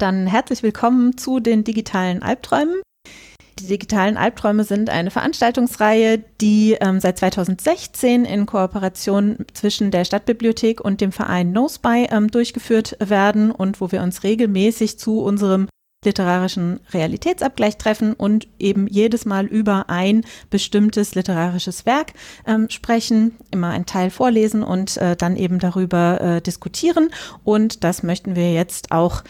Dann herzlich willkommen zu den digitalen Albträumen. Die digitalen Albträume sind eine Veranstaltungsreihe, die ähm, seit 2016 in Kooperation zwischen der Stadtbibliothek und dem Verein NoSpy ähm, durchgeführt werden und wo wir uns regelmäßig zu unserem literarischen Realitätsabgleich treffen und eben jedes Mal über ein bestimmtes literarisches Werk ähm, sprechen, immer einen Teil vorlesen und äh, dann eben darüber äh, diskutieren. Und das möchten wir jetzt auch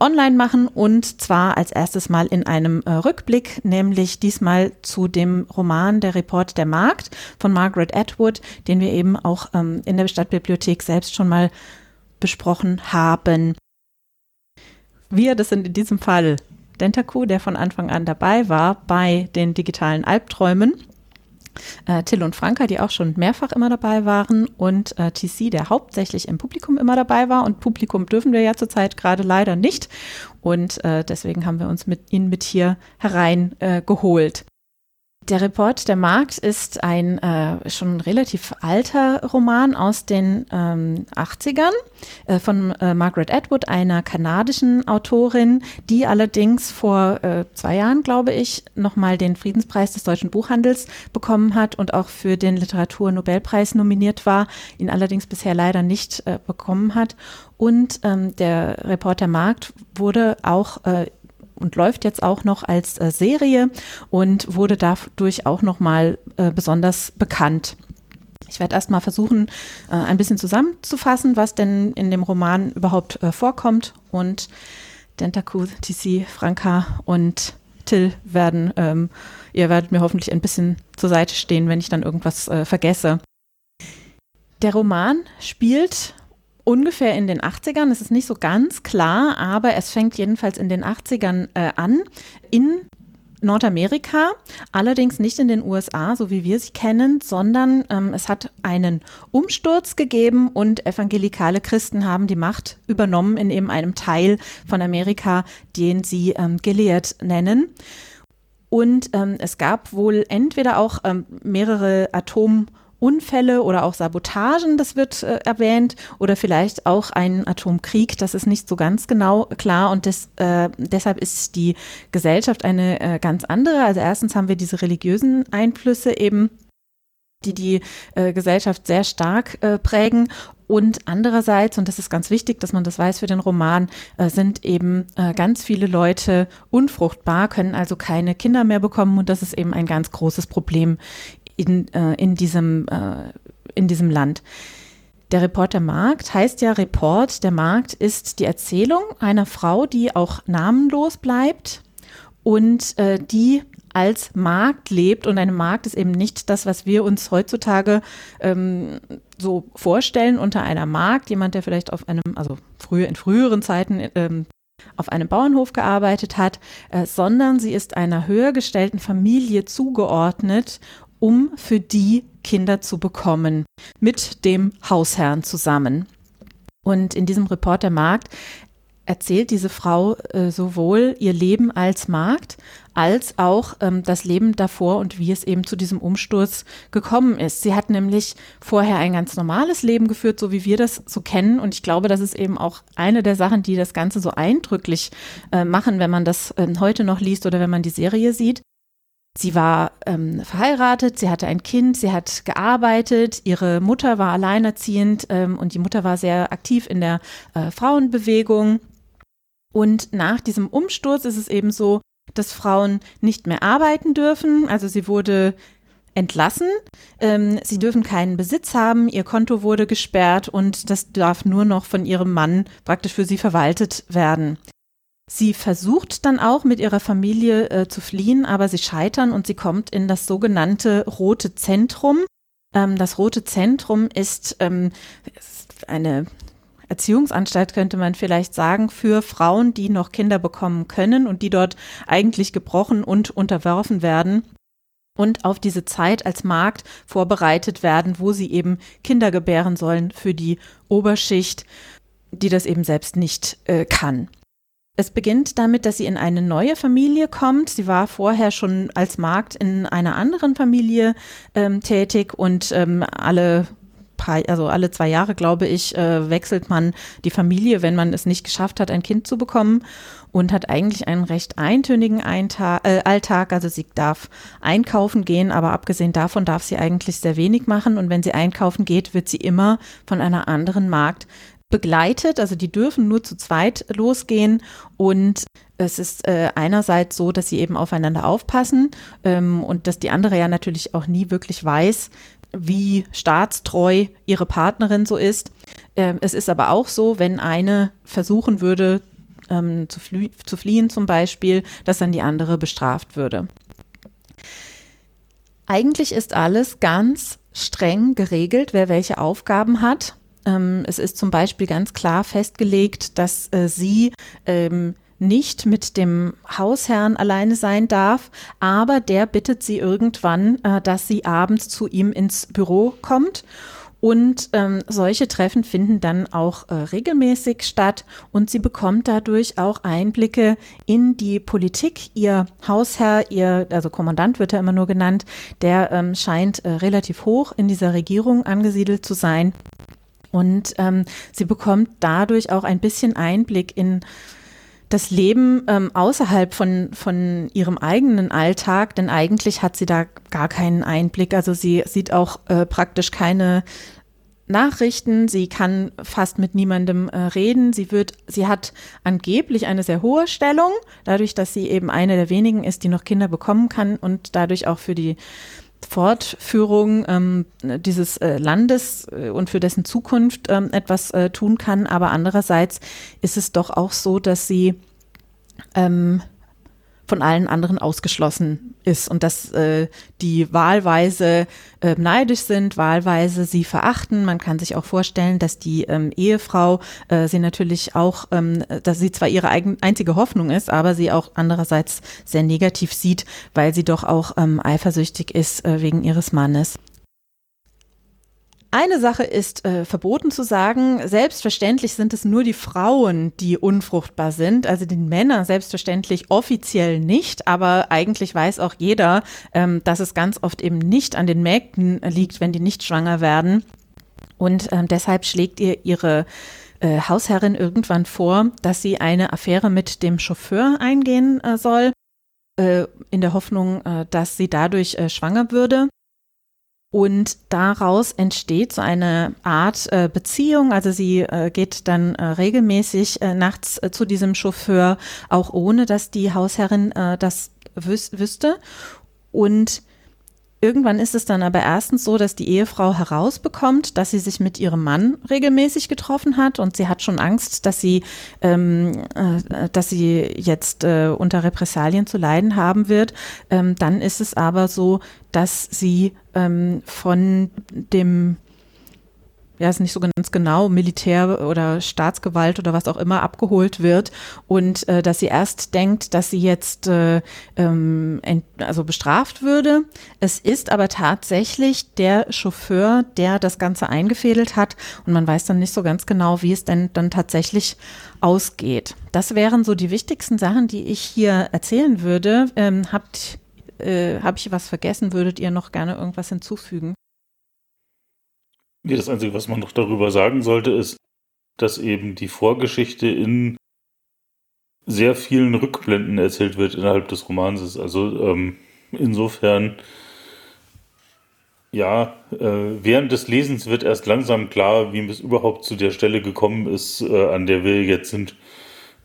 online machen und zwar als erstes mal in einem äh, Rückblick, nämlich diesmal zu dem Roman Der Report der Markt von Margaret Atwood, den wir eben auch ähm, in der Stadtbibliothek selbst schon mal besprochen haben. Wir, das sind in diesem Fall Dentaku, der von Anfang an dabei war bei den digitalen Albträumen äh, Till und Franka, die auch schon mehrfach immer dabei waren und äh, TC, der hauptsächlich im Publikum immer dabei war. Und Publikum dürfen wir ja zurzeit gerade leider nicht. Und äh, deswegen haben wir uns mit ihn mit hier hereingeholt. Der Report der Markt ist ein äh, schon relativ alter Roman aus den ähm, 80ern äh, von äh, Margaret Atwood, einer kanadischen Autorin, die allerdings vor äh, zwei Jahren, glaube ich, nochmal den Friedenspreis des deutschen Buchhandels bekommen hat und auch für den Literaturnobelpreis nominiert war, ihn allerdings bisher leider nicht äh, bekommen hat. Und ähm, der Report der Markt wurde auch äh, und läuft jetzt auch noch als äh, Serie und wurde dadurch auch nochmal äh, besonders bekannt. Ich werde erstmal versuchen, äh, ein bisschen zusammenzufassen, was denn in dem Roman überhaupt äh, vorkommt. Und Dentaku, TC, Franka und Till werden, ähm, ihr werdet mir hoffentlich ein bisschen zur Seite stehen, wenn ich dann irgendwas äh, vergesse. Der Roman spielt ungefähr in den 80ern. Es ist nicht so ganz klar, aber es fängt jedenfalls in den 80ern äh, an in Nordamerika, allerdings nicht in den USA, so wie wir sie kennen, sondern ähm, es hat einen Umsturz gegeben und evangelikale Christen haben die Macht übernommen in eben einem Teil von Amerika, den sie ähm, gelehrt nennen. Und ähm, es gab wohl entweder auch ähm, mehrere Atom- Unfälle oder auch Sabotagen, das wird äh, erwähnt, oder vielleicht auch ein Atomkrieg, das ist nicht so ganz genau klar und des, äh, deshalb ist die Gesellschaft eine äh, ganz andere. Also erstens haben wir diese religiösen Einflüsse eben, die die äh, Gesellschaft sehr stark äh, prägen und andererseits, und das ist ganz wichtig, dass man das weiß für den Roman, äh, sind eben äh, ganz viele Leute unfruchtbar, können also keine Kinder mehr bekommen. Und das ist eben ein ganz großes Problem in, äh, in, diesem, äh, in diesem Land. Der Report der Markt heißt ja Report. Der Markt ist die Erzählung einer Frau, die auch namenlos bleibt und äh, die als Markt lebt. Und eine Markt ist eben nicht das, was wir uns heutzutage ähm, so vorstellen unter einer Markt. Jemand, der vielleicht auf einem, also früher in früheren Zeiten ähm, auf einem Bauernhof gearbeitet hat, äh, sondern sie ist einer höher gestellten Familie zugeordnet um für die Kinder zu bekommen, mit dem Hausherrn zusammen. Und in diesem Report der Markt erzählt diese Frau äh, sowohl ihr Leben als Magd als auch ähm, das Leben davor und wie es eben zu diesem Umsturz gekommen ist. Sie hat nämlich vorher ein ganz normales Leben geführt, so wie wir das so kennen. Und ich glaube, das ist eben auch eine der Sachen, die das Ganze so eindrücklich äh, machen, wenn man das äh, heute noch liest oder wenn man die Serie sieht. Sie war ähm, verheiratet, sie hatte ein Kind, sie hat gearbeitet, ihre Mutter war alleinerziehend ähm, und die Mutter war sehr aktiv in der äh, Frauenbewegung. Und nach diesem Umsturz ist es eben so, dass Frauen nicht mehr arbeiten dürfen. Also sie wurde entlassen. Ähm, sie dürfen keinen Besitz haben. Ihr Konto wurde gesperrt und das darf nur noch von ihrem Mann praktisch für sie verwaltet werden. Sie versucht dann auch mit ihrer Familie äh, zu fliehen, aber sie scheitern und sie kommt in das sogenannte Rote Zentrum. Ähm, das Rote Zentrum ist, ähm, ist eine Erziehungsanstalt, könnte man vielleicht sagen, für Frauen, die noch Kinder bekommen können und die dort eigentlich gebrochen und unterworfen werden und auf diese Zeit als Markt vorbereitet werden, wo sie eben Kinder gebären sollen für die Oberschicht, die das eben selbst nicht äh, kann. Es beginnt damit, dass sie in eine neue Familie kommt. Sie war vorher schon als Magd in einer anderen Familie ähm, tätig und ähm, alle paar, also alle zwei Jahre, glaube ich, äh, wechselt man die Familie, wenn man es nicht geschafft hat, ein Kind zu bekommen und hat eigentlich einen recht eintönigen Eintag, äh, Alltag. Also sie darf einkaufen gehen, aber abgesehen davon darf sie eigentlich sehr wenig machen. Und wenn sie einkaufen geht, wird sie immer von einer anderen Magd begleitet. Also die dürfen nur zu zweit losgehen und es ist äh, einerseits so, dass sie eben aufeinander aufpassen ähm, und dass die andere ja natürlich auch nie wirklich weiß, wie staatstreu ihre Partnerin so ist. Ähm, es ist aber auch so, wenn eine versuchen würde, ähm, zu, flie zu fliehen zum Beispiel, dass dann die andere bestraft würde. Eigentlich ist alles ganz streng geregelt, wer welche Aufgaben hat. Ähm, es ist zum Beispiel ganz klar festgelegt, dass äh, sie ähm, nicht mit dem Hausherrn alleine sein darf, aber der bittet sie irgendwann, äh, dass sie abends zu ihm ins Büro kommt. Und ähm, solche Treffen finden dann auch äh, regelmäßig statt und sie bekommt dadurch auch Einblicke in die Politik. Ihr Hausherr, ihr, also Kommandant wird er immer nur genannt, der ähm, scheint äh, relativ hoch in dieser Regierung angesiedelt zu sein. Und ähm, sie bekommt dadurch auch ein bisschen Einblick in das Leben ähm, außerhalb von, von ihrem eigenen Alltag, denn eigentlich hat sie da gar keinen Einblick. Also sie sieht auch äh, praktisch keine Nachrichten, sie kann fast mit niemandem äh, reden. Sie wird, sie hat angeblich eine sehr hohe Stellung, dadurch, dass sie eben eine der wenigen ist, die noch Kinder bekommen kann und dadurch auch für die Fortführung ähm, dieses äh, Landes äh, und für dessen Zukunft ähm, etwas äh, tun kann. Aber andererseits ist es doch auch so, dass sie ähm, von allen anderen ausgeschlossen ist und dass äh, die wahlweise äh, neidisch sind, wahlweise sie verachten. Man kann sich auch vorstellen, dass die ähm, Ehefrau äh, sie natürlich auch, ähm, dass sie zwar ihre eigen, einzige Hoffnung ist, aber sie auch andererseits sehr negativ sieht, weil sie doch auch ähm, eifersüchtig ist äh, wegen ihres Mannes. Eine Sache ist äh, verboten zu sagen, selbstverständlich sind es nur die Frauen, die unfruchtbar sind, also die Männer selbstverständlich offiziell nicht, aber eigentlich weiß auch jeder, ähm, dass es ganz oft eben nicht an den Mägden liegt, wenn die nicht schwanger werden. Und ähm, deshalb schlägt ihr ihre äh, Hausherrin irgendwann vor, dass sie eine Affäre mit dem Chauffeur eingehen äh, soll, äh, in der Hoffnung, äh, dass sie dadurch äh, schwanger würde. Und daraus entsteht so eine Art äh, Beziehung. Also sie äh, geht dann äh, regelmäßig äh, nachts äh, zu diesem Chauffeur, auch ohne dass die Hausherrin äh, das wüs wüsste. Und Irgendwann ist es dann aber erstens so, dass die Ehefrau herausbekommt, dass sie sich mit ihrem Mann regelmäßig getroffen hat und sie hat schon Angst, dass sie, ähm, äh, dass sie jetzt äh, unter Repressalien zu leiden haben wird. Ähm, dann ist es aber so, dass sie ähm, von dem ja, ist nicht so ganz genau, Militär oder Staatsgewalt oder was auch immer abgeholt wird und äh, dass sie erst denkt, dass sie jetzt äh, ähm, also bestraft würde. Es ist aber tatsächlich der Chauffeur, der das Ganze eingefädelt hat und man weiß dann nicht so ganz genau, wie es denn dann tatsächlich ausgeht. Das wären so die wichtigsten Sachen, die ich hier erzählen würde. Ähm, habt äh, habe ich was vergessen? Würdet ihr noch gerne irgendwas hinzufügen? Nee, das Einzige, was man noch darüber sagen sollte, ist, dass eben die Vorgeschichte in sehr vielen Rückblenden erzählt wird innerhalb des Romanses. Also ähm, insofern, ja, äh, während des Lesens wird erst langsam klar, wie es überhaupt zu der Stelle gekommen ist, äh, an der wir jetzt sind,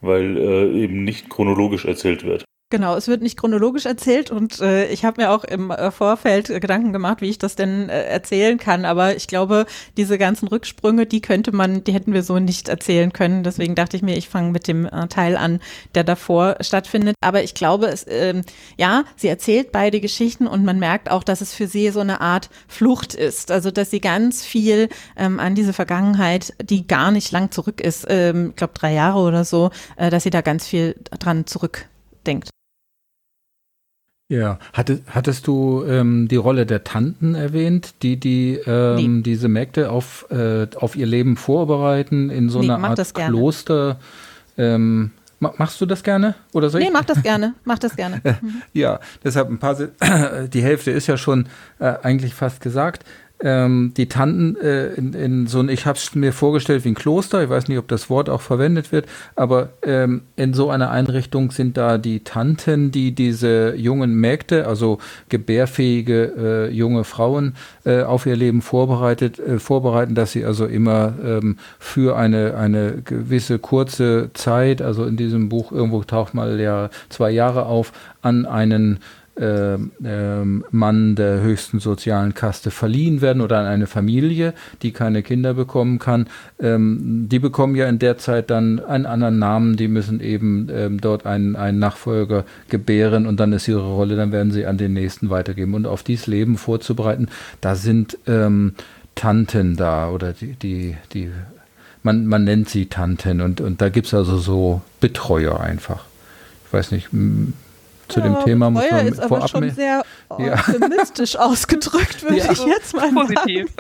weil äh, eben nicht chronologisch erzählt wird. Genau, es wird nicht chronologisch erzählt und äh, ich habe mir auch im äh, Vorfeld äh, Gedanken gemacht, wie ich das denn äh, erzählen kann. Aber ich glaube, diese ganzen Rücksprünge, die könnte man, die hätten wir so nicht erzählen können. Deswegen dachte ich mir, ich fange mit dem äh, Teil an, der davor stattfindet. Aber ich glaube, es, ähm, ja, sie erzählt beide Geschichten und man merkt auch, dass es für sie so eine Art Flucht ist. Also dass sie ganz viel ähm, an diese Vergangenheit, die gar nicht lang zurück ist, ähm, ich glaube drei Jahre oder so, äh, dass sie da ganz viel dran zurückdenkt. Ja, Hatte, hattest du ähm, die Rolle der Tanten erwähnt, die, die ähm, nee. diese Mägde auf, äh, auf ihr Leben vorbereiten in so nee, einer Art Kloster? Ähm, machst du das gerne? Oder soll nee, ich? mach das gerne. Mach das gerne. Mhm. ja, deshalb ein paar, die Hälfte ist ja schon äh, eigentlich fast gesagt. Ähm, die Tanten äh, in, in, so ein, ich habe es mir vorgestellt wie ein Kloster, ich weiß nicht, ob das Wort auch verwendet wird, aber ähm, in so einer Einrichtung sind da die Tanten, die diese jungen Mägde, also gebärfähige äh, junge Frauen äh, auf ihr Leben vorbereitet, äh, vorbereiten, dass sie also immer ähm, für eine, eine gewisse kurze Zeit, also in diesem Buch irgendwo taucht mal ja zwei Jahre auf, an einen Mann der höchsten sozialen Kaste verliehen werden oder an eine Familie, die keine Kinder bekommen kann. Ähm, die bekommen ja in der Zeit dann einen anderen Namen, die müssen eben ähm, dort einen, einen Nachfolger gebären und dann ist ihre Rolle, dann werden sie an den nächsten weitergeben. Und auf dieses Leben vorzubereiten, da sind ähm, Tanten da oder die, die, die man, man nennt sie Tanten und, und da gibt es also so Betreuer einfach. Ich weiß nicht, zu ja, dem Thema muss man ist aber schon sehr optimistisch ja. ausgedrückt, würde ja. ich jetzt mal Positiv.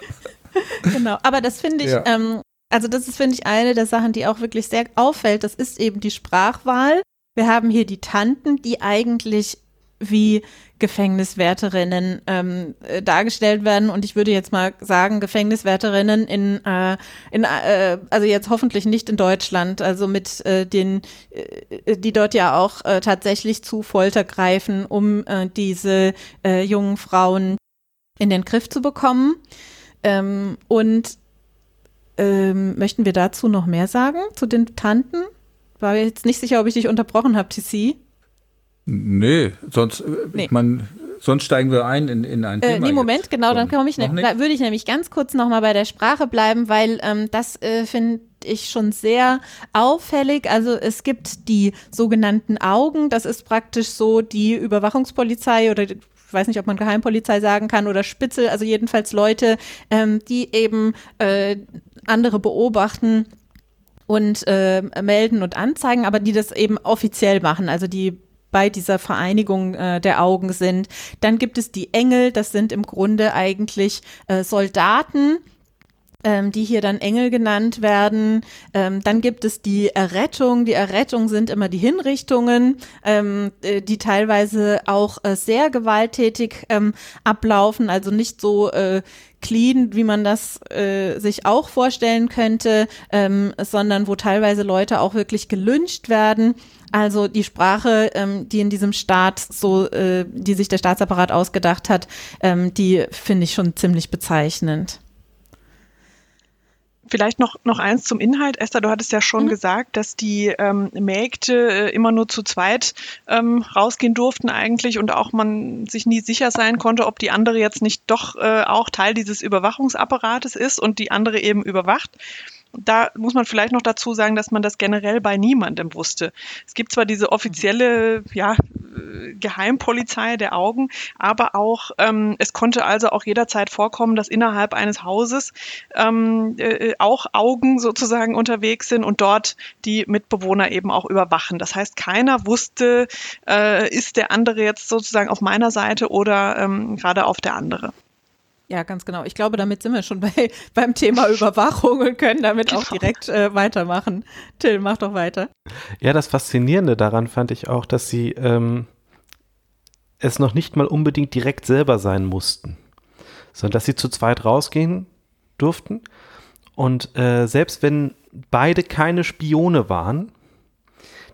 genau, aber das finde ich, ja. ähm, also das ist, finde ich, eine der Sachen, die auch wirklich sehr auffällt. Das ist eben die Sprachwahl. Wir haben hier die Tanten, die eigentlich wie Gefängniswärterinnen ähm, äh, dargestellt werden. Und ich würde jetzt mal sagen, Gefängniswärterinnen in, äh, in äh, also jetzt hoffentlich nicht in Deutschland, also mit äh, den, äh, die dort ja auch äh, tatsächlich zu Folter greifen, um äh, diese äh, jungen Frauen in den Griff zu bekommen. Ähm, und ähm, möchten wir dazu noch mehr sagen, zu den Tanten? War jetzt nicht sicher, ob ich dich unterbrochen habe, TC. Nee, sonst, äh, nee. Man, sonst steigen wir ein in, in ein äh, Thema. Nee, Moment, jetzt. genau, dann komme ich, ne, da würde ich nämlich ganz kurz nochmal bei der Sprache bleiben, weil ähm, das äh, finde ich schon sehr auffällig. Also es gibt die sogenannten Augen, das ist praktisch so die Überwachungspolizei oder ich weiß nicht, ob man Geheimpolizei sagen kann oder Spitzel, also jedenfalls Leute, ähm, die eben äh, andere beobachten und äh, melden und anzeigen, aber die das eben offiziell machen, also die bei dieser Vereinigung äh, der Augen sind. Dann gibt es die Engel, das sind im Grunde eigentlich äh, Soldaten, ähm, die hier dann Engel genannt werden. Ähm, dann gibt es die Errettung. Die Errettung sind immer die Hinrichtungen, ähm, äh, die teilweise auch äh, sehr gewalttätig ablaufen, also nicht so äh, clean, wie man das äh, sich auch vorstellen könnte, ähm, sondern wo teilweise Leute auch wirklich gelünscht werden. Also die Sprache, ähm, die in diesem Staat so, äh, die sich der Staatsapparat ausgedacht hat, ähm, die finde ich schon ziemlich bezeichnend. Vielleicht noch, noch eins zum Inhalt. Esther, du hattest ja schon mhm. gesagt, dass die ähm, Mägde äh, immer nur zu zweit ähm, rausgehen durften eigentlich und auch man sich nie sicher sein konnte, ob die andere jetzt nicht doch äh, auch Teil dieses Überwachungsapparates ist und die andere eben überwacht da muss man vielleicht noch dazu sagen, dass man das generell bei niemandem wusste. Es gibt zwar diese offizielle ja, Geheimpolizei der Augen, aber auch ähm, es konnte also auch jederzeit vorkommen, dass innerhalb eines Hauses ähm, äh, auch Augen sozusagen unterwegs sind und dort die Mitbewohner eben auch überwachen. Das heißt, keiner wusste, äh, ist der andere jetzt sozusagen auf meiner Seite oder ähm, gerade auf der andere. Ja, ganz genau. Ich glaube, damit sind wir schon bei, beim Thema Überwachung und können damit genau. auch direkt äh, weitermachen. Till, mach doch weiter. Ja, das Faszinierende daran fand ich auch, dass sie ähm, es noch nicht mal unbedingt direkt selber sein mussten, sondern dass sie zu zweit rausgehen durften. Und äh, selbst wenn beide keine Spione waren,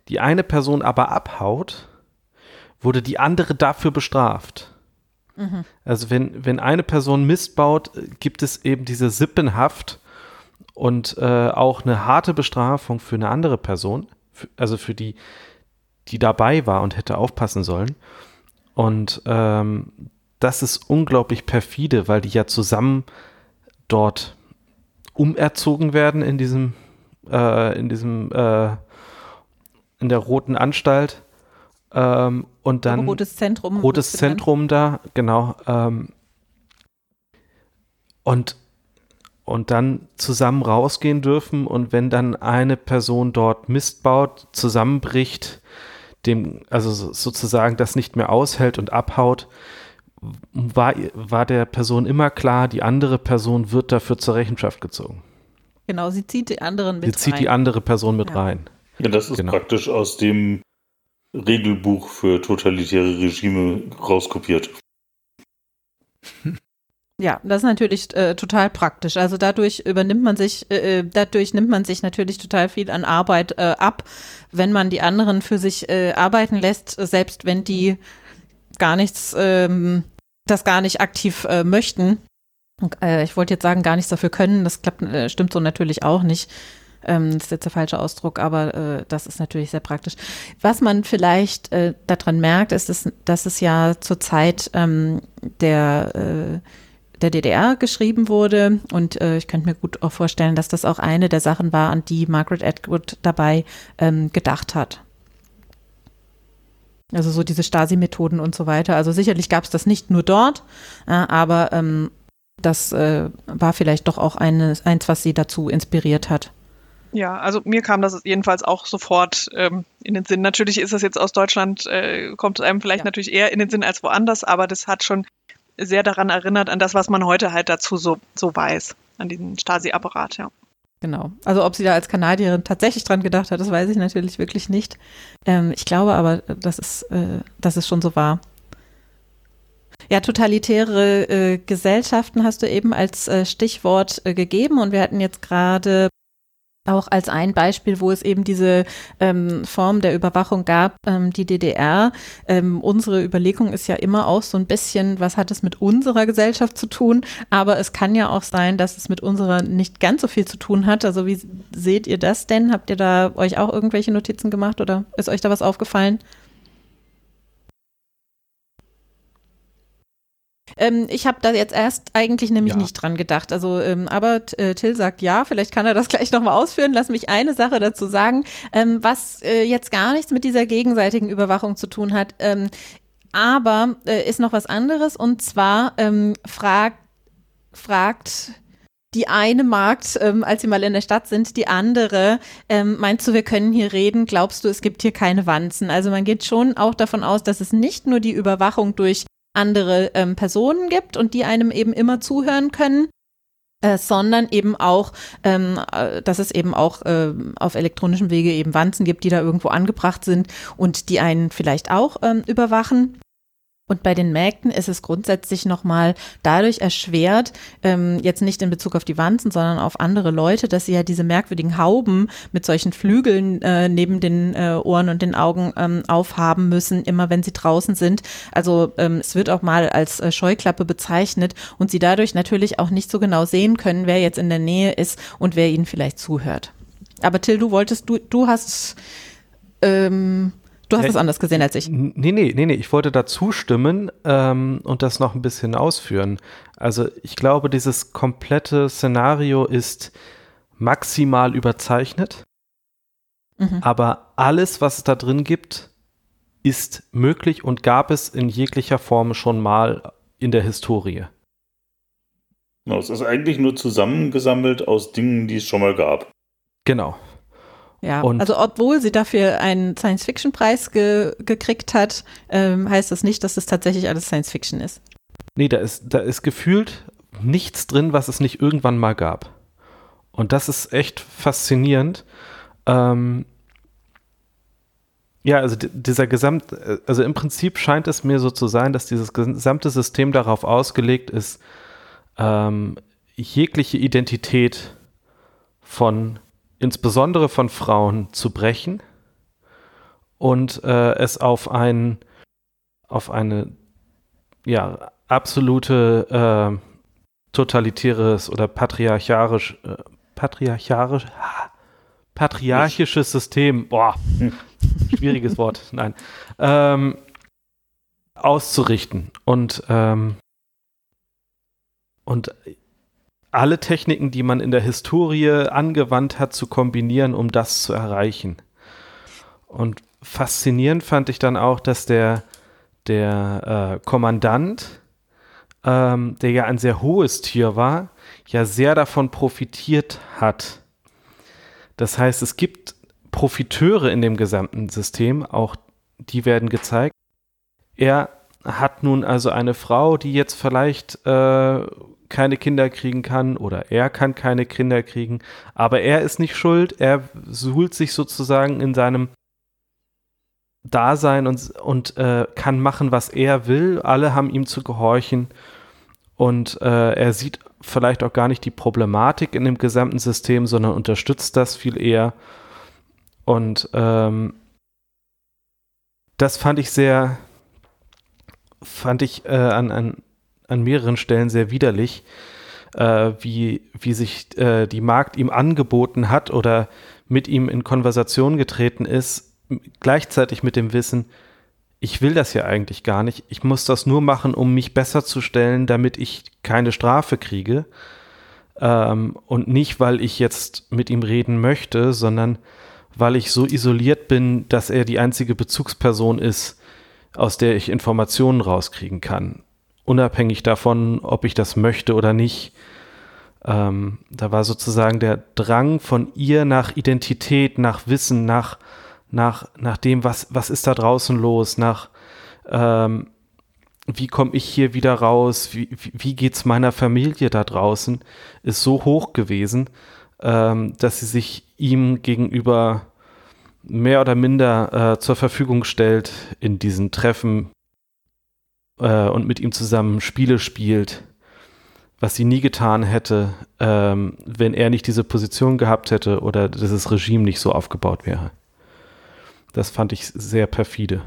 die eine Person aber abhaut, wurde die andere dafür bestraft. Mhm. Also wenn, wenn eine Person Mist baut, gibt es eben diese Sippenhaft und äh, auch eine harte Bestrafung für eine andere Person, für, also für die, die dabei war und hätte aufpassen sollen. Und ähm, das ist unglaublich perfide, weil die ja zusammen dort umerzogen werden in diesem, äh, in diesem, äh, in der roten Anstalt ähm, und dann rotes Zentrum. Rotes Zentrum da, genau. Ähm, und, und dann zusammen rausgehen dürfen und wenn dann eine Person dort Mist baut, zusammenbricht, dem, also sozusagen das nicht mehr aushält und abhaut, war, war der Person immer klar, die andere Person wird dafür zur Rechenschaft gezogen. Genau, sie zieht die anderen mit rein. Sie zieht die andere Person mit ja. rein. Ja, das ist genau. praktisch aus dem Regelbuch für totalitäre Regime rauskopiert. Ja, das ist natürlich äh, total praktisch. Also dadurch übernimmt man sich, äh, äh, dadurch nimmt man sich natürlich total viel an Arbeit äh, ab, wenn man die anderen für sich äh, arbeiten lässt, selbst wenn die gar nichts, ähm, das gar nicht aktiv äh, möchten. Ich wollte jetzt sagen, gar nichts dafür können. Das klappt, stimmt so natürlich auch nicht. Ähm, das ist jetzt der falsche Ausdruck, aber äh, das ist natürlich sehr praktisch. Was man vielleicht äh, daran merkt, ist, dass, dass es ja zur Zeit ähm, der äh, der DDR geschrieben wurde. Und äh, ich könnte mir gut auch vorstellen, dass das auch eine der Sachen war, an die Margaret Atwood dabei ähm, gedacht hat. Also so diese Stasi-Methoden und so weiter. Also sicherlich gab es das nicht nur dort, äh, aber ähm, das äh, war vielleicht doch auch eine, eins, was sie dazu inspiriert hat. Ja, also mir kam das jedenfalls auch sofort ähm, in den Sinn. Natürlich ist das jetzt aus Deutschland, äh, kommt es einem vielleicht ja. natürlich eher in den Sinn als woanders, aber das hat schon sehr daran erinnert, an das, was man heute halt dazu so, so weiß, an diesen Stasi-Apparat, ja. Genau. Also ob sie da als Kanadierin tatsächlich dran gedacht hat, das weiß ich natürlich wirklich nicht. Ähm, ich glaube aber, dass es, äh, dass es schon so war. Ja, totalitäre äh, Gesellschaften hast du eben als äh, Stichwort äh, gegeben und wir hatten jetzt gerade auch als ein Beispiel, wo es eben diese ähm, Form der Überwachung gab, ähm, die DDR. Ähm, unsere Überlegung ist ja immer auch so ein bisschen, was hat es mit unserer Gesellschaft zu tun? Aber es kann ja auch sein, dass es mit unserer nicht ganz so viel zu tun hat. Also wie seht ihr das denn? Habt ihr da euch auch irgendwelche Notizen gemacht oder ist euch da was aufgefallen? Ähm, ich habe da jetzt erst eigentlich nämlich ja. nicht dran gedacht. Also, ähm, aber äh, Till sagt ja, vielleicht kann er das gleich nochmal ausführen. Lass mich eine Sache dazu sagen, ähm, was äh, jetzt gar nichts mit dieser gegenseitigen Überwachung zu tun hat. Ähm, aber äh, ist noch was anderes und zwar ähm, fragt, fragt die eine Markt, ähm, als sie mal in der Stadt sind, die andere, ähm, meinst du, wir können hier reden? Glaubst du, es gibt hier keine Wanzen? Also man geht schon auch davon aus, dass es nicht nur die Überwachung durch andere ähm, Personen gibt und die einem eben immer zuhören können. Äh, sondern eben auch, ähm, äh, dass es eben auch äh, auf elektronischem Wege eben Wanzen gibt, die da irgendwo angebracht sind und die einen vielleicht auch ähm, überwachen. Und bei den Mägden ist es grundsätzlich nochmal dadurch erschwert, ähm, jetzt nicht in Bezug auf die Wanzen, sondern auf andere Leute, dass sie ja diese merkwürdigen Hauben mit solchen Flügeln äh, neben den äh, Ohren und den Augen ähm, aufhaben müssen, immer wenn sie draußen sind. Also ähm, es wird auch mal als äh, Scheuklappe bezeichnet und sie dadurch natürlich auch nicht so genau sehen können, wer jetzt in der Nähe ist und wer ihnen vielleicht zuhört. Aber Till, du wolltest, du, du hast ähm, Du hast es anders gesehen als ich. Nee, nee, nee, nee. Ich wollte da zustimmen ähm, und das noch ein bisschen ausführen. Also ich glaube, dieses komplette Szenario ist maximal überzeichnet. Mhm. Aber alles, was es da drin gibt, ist möglich und gab es in jeglicher Form schon mal in der Historie. Genau, es ist eigentlich nur zusammengesammelt aus Dingen, die es schon mal gab. Genau. Ja, und also obwohl sie dafür einen Science-Fiction-Preis ge gekriegt hat, ähm, heißt das nicht, dass es tatsächlich alles Science-Fiction ist. Nee, da ist, da ist gefühlt nichts drin, was es nicht irgendwann mal gab. Und das ist echt faszinierend. Ähm, ja, also dieser Gesamt, also im Prinzip scheint es mir so zu sein, dass dieses gesamte System darauf ausgelegt ist, ähm, jegliche Identität von insbesondere von Frauen zu brechen und äh, es auf ein auf eine ja absolute äh, totalitäres oder patriarcharisch äh, patriarcharisch patriarchisches System boah schwieriges Wort nein ähm, auszurichten und ähm, und alle Techniken, die man in der Historie angewandt hat, zu kombinieren, um das zu erreichen. Und faszinierend fand ich dann auch, dass der, der äh, Kommandant, ähm, der ja ein sehr hohes Tier war, ja sehr davon profitiert hat. Das heißt, es gibt Profiteure in dem gesamten System, auch die werden gezeigt. Er hat nun also eine Frau, die jetzt vielleicht äh, keine Kinder kriegen kann oder er kann keine Kinder kriegen, aber er ist nicht schuld, er suhlt sich sozusagen in seinem Dasein und, und äh, kann machen, was er will, alle haben ihm zu gehorchen und äh, er sieht vielleicht auch gar nicht die Problematik in dem gesamten System, sondern unterstützt das viel eher. Und ähm, das fand ich sehr, fand ich äh, an, an, an mehreren Stellen sehr widerlich, äh, wie, wie sich äh, die Markt ihm angeboten hat oder mit ihm in Konversation getreten ist, gleichzeitig mit dem Wissen, ich will das ja eigentlich gar nicht. Ich muss das nur machen, um mich besser zu stellen, damit ich keine Strafe kriege. Ähm, und nicht, weil ich jetzt mit ihm reden möchte, sondern weil ich so isoliert bin, dass er die einzige Bezugsperson ist, aus der ich Informationen rauskriegen kann. Unabhängig davon, ob ich das möchte oder nicht. Ähm, da war sozusagen der Drang von ihr nach Identität, nach Wissen, nach nach, nach dem, was, was ist da draußen los, nach ähm, wie komme ich hier wieder raus, wie, wie geht es meiner Familie da draußen, ist so hoch gewesen, ähm, dass sie sich ihm gegenüber mehr oder minder äh, zur Verfügung stellt in diesen Treffen äh, und mit ihm zusammen Spiele spielt, was sie nie getan hätte, ähm, wenn er nicht diese Position gehabt hätte oder dieses Regime nicht so aufgebaut wäre. Das fand ich sehr perfide.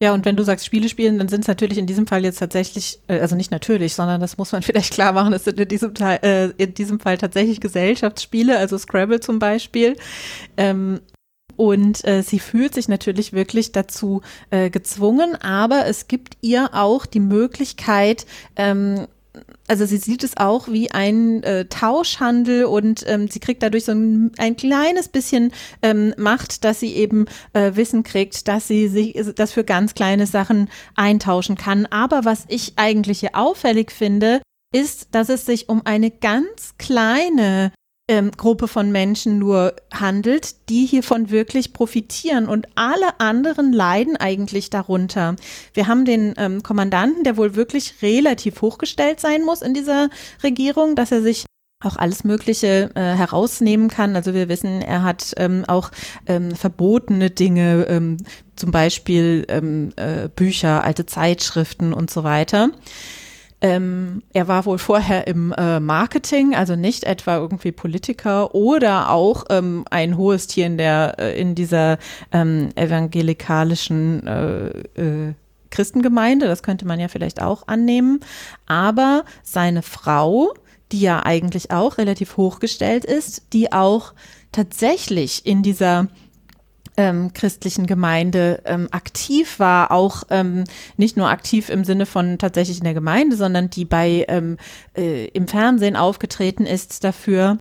Ja, und wenn du sagst Spiele spielen, dann sind es natürlich in diesem Fall jetzt tatsächlich, äh, also nicht natürlich, sondern das muss man vielleicht klar machen, es sind in diesem, Teil, äh, in diesem Fall tatsächlich Gesellschaftsspiele, also Scrabble zum Beispiel. Ähm, und äh, sie fühlt sich natürlich wirklich dazu äh, gezwungen, aber es gibt ihr auch die Möglichkeit, ähm, also sie sieht es auch wie ein äh, Tauschhandel und ähm, sie kriegt dadurch so ein, ein kleines bisschen ähm, Macht, dass sie eben äh, Wissen kriegt, dass sie sich das für ganz kleine Sachen eintauschen kann. Aber was ich eigentlich hier auffällig finde, ist, dass es sich um eine ganz kleine ähm, Gruppe von Menschen nur handelt, die hiervon wirklich profitieren und alle anderen leiden eigentlich darunter. Wir haben den ähm, Kommandanten, der wohl wirklich relativ hochgestellt sein muss in dieser Regierung, dass er sich auch alles Mögliche äh, herausnehmen kann. Also wir wissen, er hat ähm, auch ähm, verbotene Dinge, ähm, zum Beispiel ähm, äh, Bücher, alte Zeitschriften und so weiter. Ähm, er war wohl vorher im äh, Marketing, also nicht etwa irgendwie Politiker oder auch ähm, ein hohes Tier in der äh, in dieser ähm, evangelikalischen äh, äh, Christengemeinde. Das könnte man ja vielleicht auch annehmen. Aber seine Frau, die ja eigentlich auch relativ hochgestellt ist, die auch tatsächlich in dieser ähm, christlichen Gemeinde ähm, aktiv war, auch ähm, nicht nur aktiv im Sinne von tatsächlich in der Gemeinde, sondern die bei ähm, äh, im Fernsehen aufgetreten ist dafür.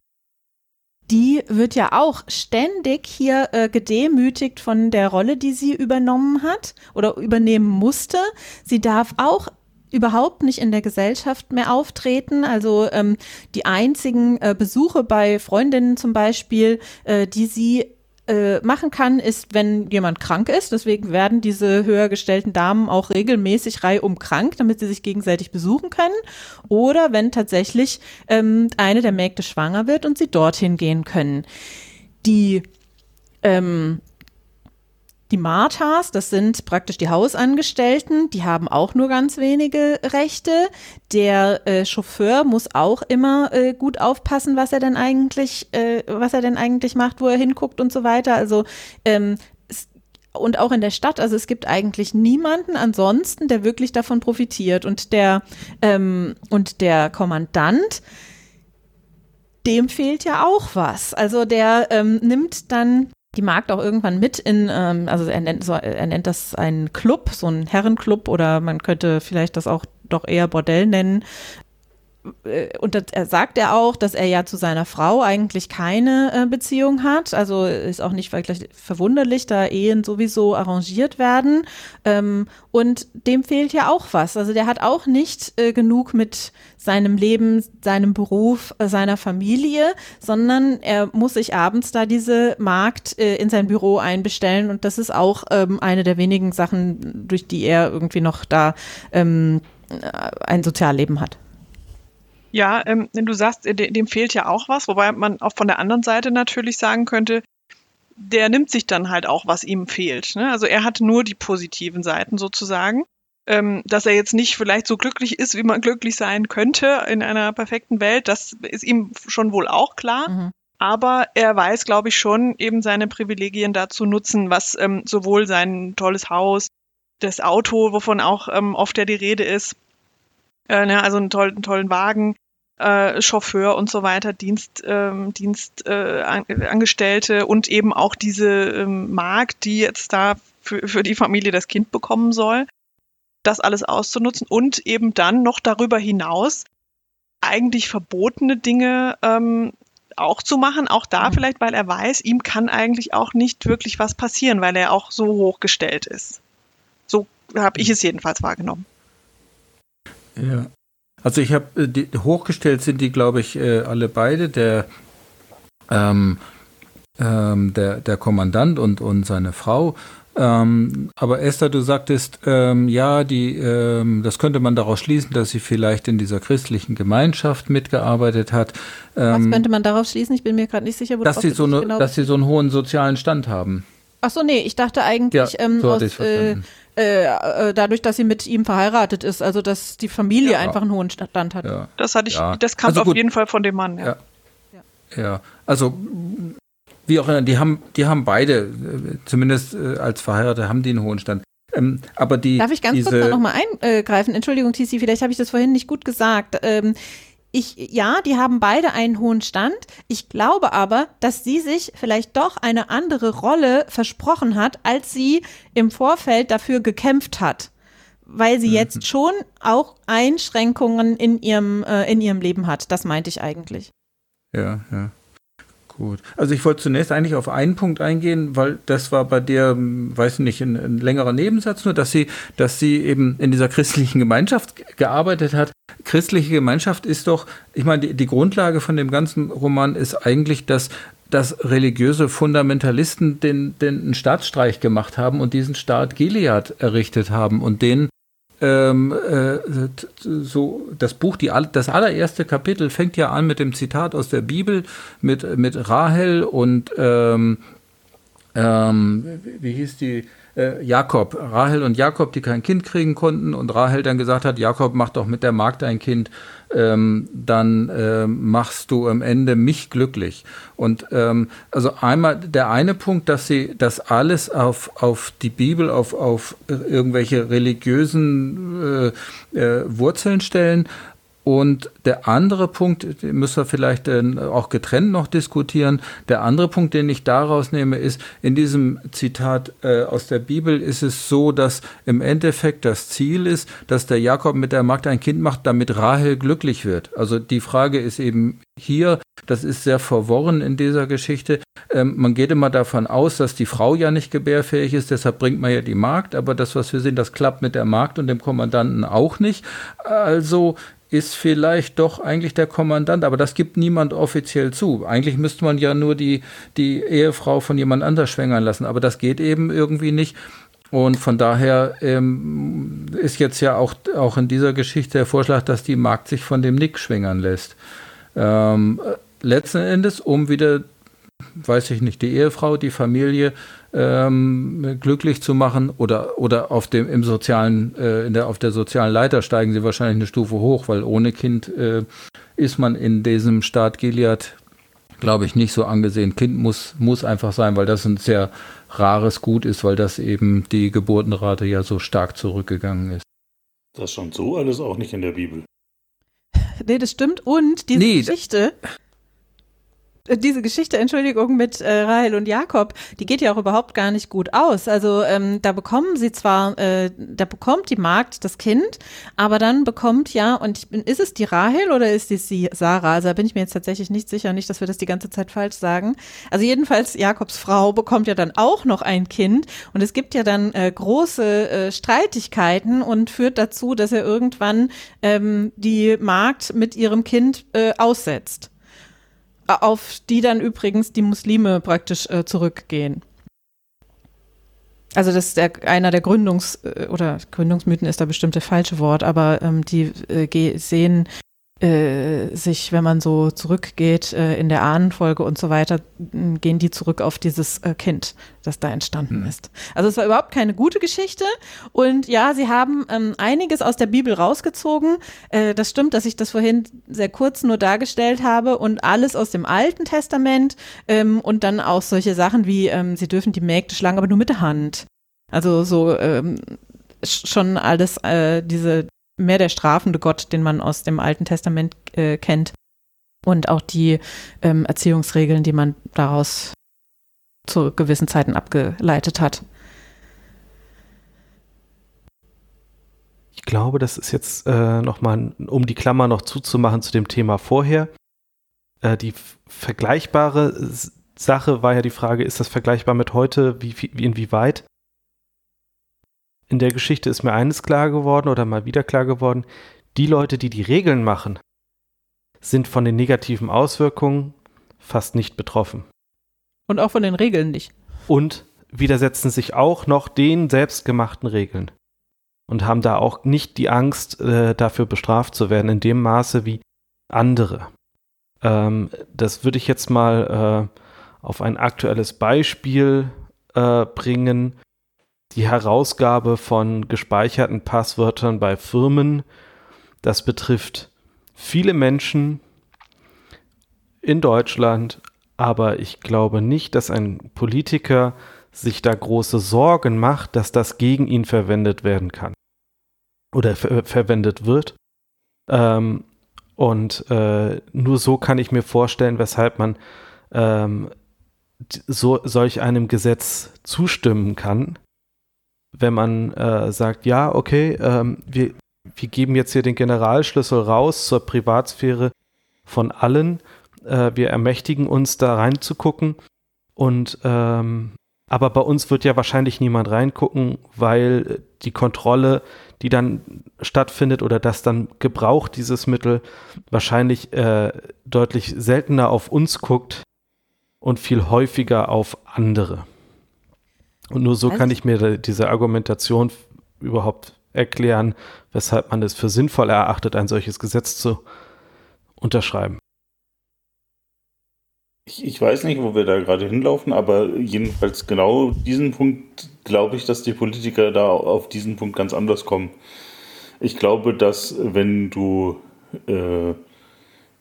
Die wird ja auch ständig hier äh, gedemütigt von der Rolle, die sie übernommen hat oder übernehmen musste. Sie darf auch überhaupt nicht in der Gesellschaft mehr auftreten. Also ähm, die einzigen äh, Besuche bei Freundinnen zum Beispiel, äh, die sie äh, machen kann, ist, wenn jemand krank ist. Deswegen werden diese höher gestellten Damen auch regelmäßig reihum krank, damit sie sich gegenseitig besuchen können. Oder wenn tatsächlich ähm, eine der Mägde schwanger wird und sie dorthin gehen können. Die ähm, die Marthas, das sind praktisch die Hausangestellten, die haben auch nur ganz wenige Rechte. Der äh, Chauffeur muss auch immer äh, gut aufpassen, was er denn eigentlich, äh, was er denn eigentlich macht, wo er hinguckt und so weiter. Also ähm, und auch in der Stadt, also es gibt eigentlich niemanden ansonsten, der wirklich davon profitiert. Und der ähm, und der Kommandant, dem fehlt ja auch was. Also der ähm, nimmt dann die Magd auch irgendwann mit in, ähm, also er nennt, so, er nennt das einen Club, so einen Herrenclub oder man könnte vielleicht das auch doch eher Bordell nennen. Äh, und das, sagt er auch, dass er ja zu seiner Frau eigentlich keine äh, Beziehung hat. Also ist auch nicht wirklich verwunderlich, da Ehen sowieso arrangiert werden. Ähm, und dem fehlt ja auch was. Also der hat auch nicht äh, genug mit seinem Leben, seinem Beruf, äh, seiner Familie, sondern er muss sich abends da diese Markt äh, in sein Büro einbestellen. Und das ist auch ähm, eine der wenigen Sachen, durch die er irgendwie noch da ähm, äh, ein Sozialleben hat. Ja, ähm, du sagst, dem fehlt ja auch was, wobei man auch von der anderen Seite natürlich sagen könnte, der nimmt sich dann halt auch, was ihm fehlt. Ne? Also er hat nur die positiven Seiten sozusagen. ähm, dass er jetzt nicht vielleicht so glücklich ist, wie man glücklich sein könnte in einer perfekten Welt, das ist ihm schon wohl auch klar. Mhm. Aber er weiß, glaube ich, schon, eben seine Privilegien dazu nutzen, was ähm, sowohl sein tolles Haus, das Auto, wovon auch ähm, oft ja die Rede ist, äh, ne, also einen tollen, tollen Wagen, äh, Chauffeur und so weiter, Dienst, ähm, Dienstangestellte äh, und eben auch diese ähm, Magd, die jetzt da für, für die Familie das Kind bekommen soll, das alles auszunutzen und eben dann noch darüber hinaus eigentlich verbotene Dinge ähm, auch zu machen, auch da mhm. vielleicht, weil er weiß, ihm kann eigentlich auch nicht wirklich was passieren, weil er auch so hochgestellt ist. So habe ich es jedenfalls wahrgenommen. Ja. Also ich habe, äh, hochgestellt sind die, glaube ich, äh, alle beide. Der, ähm, ähm, der, der Kommandant und, und seine Frau. Ähm, aber Esther, du sagtest, ähm, ja, die, ähm, das könnte man daraus schließen, dass sie vielleicht in dieser christlichen Gemeinschaft mitgearbeitet hat. Was ähm, könnte man daraus schließen? Ich bin mir gerade nicht sicher, wo dass sie so eine, genau dass sie so einen hohen sozialen Stand haben. Ach so, nee, ich dachte eigentlich ja, ähm, so aus, äh, äh, äh, dadurch, dass sie mit ihm verheiratet ist, also dass die Familie ja. einfach einen hohen Stand hat. Ja. Das hatte ich, das kam also auf jeden Fall von dem Mann, ja. Ja, also wie auch immer, die haben, die haben beide, zumindest äh, als Verheiratete, haben die einen hohen Stand. Ähm, aber die, Darf ich ganz diese, kurz da nochmal eingreifen? Entschuldigung, Tisi, vielleicht habe ich das vorhin nicht gut gesagt. Ähm, ich, ja, die haben beide einen hohen Stand. Ich glaube aber, dass sie sich vielleicht doch eine andere Rolle versprochen hat, als sie im Vorfeld dafür gekämpft hat. Weil sie mhm. jetzt schon auch Einschränkungen in ihrem, äh, in ihrem Leben hat. Das meinte ich eigentlich. Ja, ja. Gut. Also ich wollte zunächst eigentlich auf einen Punkt eingehen, weil das war bei hm, weiß ich nicht, ein, ein, längerer Nebensatz nur, dass sie, dass sie eben in dieser christlichen Gemeinschaft gearbeitet hat. Christliche Gemeinschaft ist doch, ich meine, die, die Grundlage von dem ganzen Roman ist eigentlich, dass dass religiöse Fundamentalisten den, den einen Staatsstreich gemacht haben und diesen Staat Gilead errichtet haben und den ähm, äh, so das Buch, die, das allererste Kapitel fängt ja an mit dem Zitat aus der Bibel mit, mit Rahel und ähm, ähm, wie hieß die? Äh, Jakob, Rahel und Jakob, die kein Kind kriegen konnten und Rahel dann gesagt hat, Jakob, mach doch mit der Magd ein Kind ähm, dann äh, machst du am Ende mich glücklich. Und ähm, also einmal der eine Punkt, dass sie das alles auf, auf die Bibel, auf, auf irgendwelche religiösen äh, äh, Wurzeln stellen und der andere Punkt, den müssen wir vielleicht äh, auch getrennt noch diskutieren. Der andere Punkt, den ich daraus nehme, ist, in diesem Zitat äh, aus der Bibel ist es so, dass im Endeffekt das Ziel ist, dass der Jakob mit der Magd ein Kind macht, damit Rahel glücklich wird. Also die Frage ist eben hier, das ist sehr verworren in dieser Geschichte. Ähm, man geht immer davon aus, dass die Frau ja nicht gebärfähig ist, deshalb bringt man ja die Magd, aber das, was wir sehen, das klappt mit der Magd und dem Kommandanten auch nicht. Also ist vielleicht doch eigentlich der Kommandant, aber das gibt niemand offiziell zu. Eigentlich müsste man ja nur die, die Ehefrau von jemand anders schwängern lassen, aber das geht eben irgendwie nicht. Und von daher ähm, ist jetzt ja auch, auch in dieser Geschichte der Vorschlag, dass die Magd sich von dem Nick schwängern lässt. Ähm, letzten Endes, um wieder, weiß ich nicht, die Ehefrau, die Familie ähm, glücklich zu machen oder, oder auf dem, im sozialen, äh, in der, auf der sozialen Leiter steigen sie wahrscheinlich eine Stufe hoch, weil ohne Kind äh, ist man in diesem Staat Gilead, glaube ich, nicht so angesehen. Kind muss, muss einfach sein, weil das ein sehr rares Gut ist, weil das eben die Geburtenrate ja so stark zurückgegangen ist. Das stand so alles auch nicht in der Bibel. Nee, das stimmt. Und diese nee, Geschichte diese Geschichte, Entschuldigung, mit äh, Rahel und Jakob, die geht ja auch überhaupt gar nicht gut aus. Also ähm, da bekommen sie zwar, äh, da bekommt die Magd das Kind, aber dann bekommt ja, und ich bin, ist es die Rahel oder ist es die Sarah? Also da bin ich mir jetzt tatsächlich nicht sicher, nicht, dass wir das die ganze Zeit falsch sagen. Also jedenfalls, Jakobs Frau bekommt ja dann auch noch ein Kind und es gibt ja dann äh, große äh, Streitigkeiten und führt dazu, dass er irgendwann ähm, die Magd mit ihrem Kind äh, aussetzt auf die dann übrigens die Muslime praktisch äh, zurückgehen. Also das ist der, einer der Gründungs- äh, oder Gründungsmythen ist da bestimmt das falsche Wort, aber ähm, die äh, sehen äh, sich, wenn man so zurückgeht äh, in der Ahnenfolge und so weiter, gehen die zurück auf dieses äh, Kind, das da entstanden mhm. ist. Also es war überhaupt keine gute Geschichte. Und ja, sie haben ähm, einiges aus der Bibel rausgezogen. Äh, das stimmt, dass ich das vorhin sehr kurz nur dargestellt habe und alles aus dem Alten Testament ähm, und dann auch solche Sachen wie, ähm, sie dürfen die Mägde schlagen, aber nur mit der Hand. Also so ähm, schon alles äh, diese mehr der strafende Gott, den man aus dem Alten Testament äh, kennt. Und auch die ähm, Erziehungsregeln, die man daraus zu gewissen Zeiten abgeleitet hat. Ich glaube, das ist jetzt äh, nochmal, um die Klammer noch zuzumachen zu dem Thema vorher. Äh, die vergleichbare Sache war ja die Frage, ist das vergleichbar mit heute? Wie, wie inwieweit? In der Geschichte ist mir eines klar geworden oder mal wieder klar geworden, die Leute, die die Regeln machen, sind von den negativen Auswirkungen fast nicht betroffen. Und auch von den Regeln nicht. Und widersetzen sich auch noch den selbstgemachten Regeln. Und haben da auch nicht die Angst, äh, dafür bestraft zu werden, in dem Maße wie andere. Ähm, das würde ich jetzt mal äh, auf ein aktuelles Beispiel äh, bringen die Herausgabe von gespeicherten Passwörtern bei Firmen. Das betrifft viele Menschen in Deutschland, aber ich glaube nicht, dass ein Politiker sich da große Sorgen macht, dass das gegen ihn verwendet werden kann oder ver verwendet wird. Ähm, und äh, nur so kann ich mir vorstellen, weshalb man ähm, so, solch einem Gesetz zustimmen kann wenn man äh, sagt, ja, okay, ähm, wir, wir geben jetzt hier den Generalschlüssel raus zur Privatsphäre von allen. Äh, wir ermächtigen uns da reinzugucken. Und ähm, aber bei uns wird ja wahrscheinlich niemand reingucken, weil die Kontrolle, die dann stattfindet oder das dann Gebrauch dieses Mittel wahrscheinlich äh, deutlich seltener auf uns guckt und viel häufiger auf andere. Und nur so kann ich mir diese Argumentation überhaupt erklären, weshalb man es für sinnvoll erachtet, ein solches Gesetz zu unterschreiben. Ich, ich weiß nicht, wo wir da gerade hinlaufen, aber jedenfalls genau diesen Punkt glaube ich, dass die Politiker da auf diesen Punkt ganz anders kommen. Ich glaube, dass wenn du äh,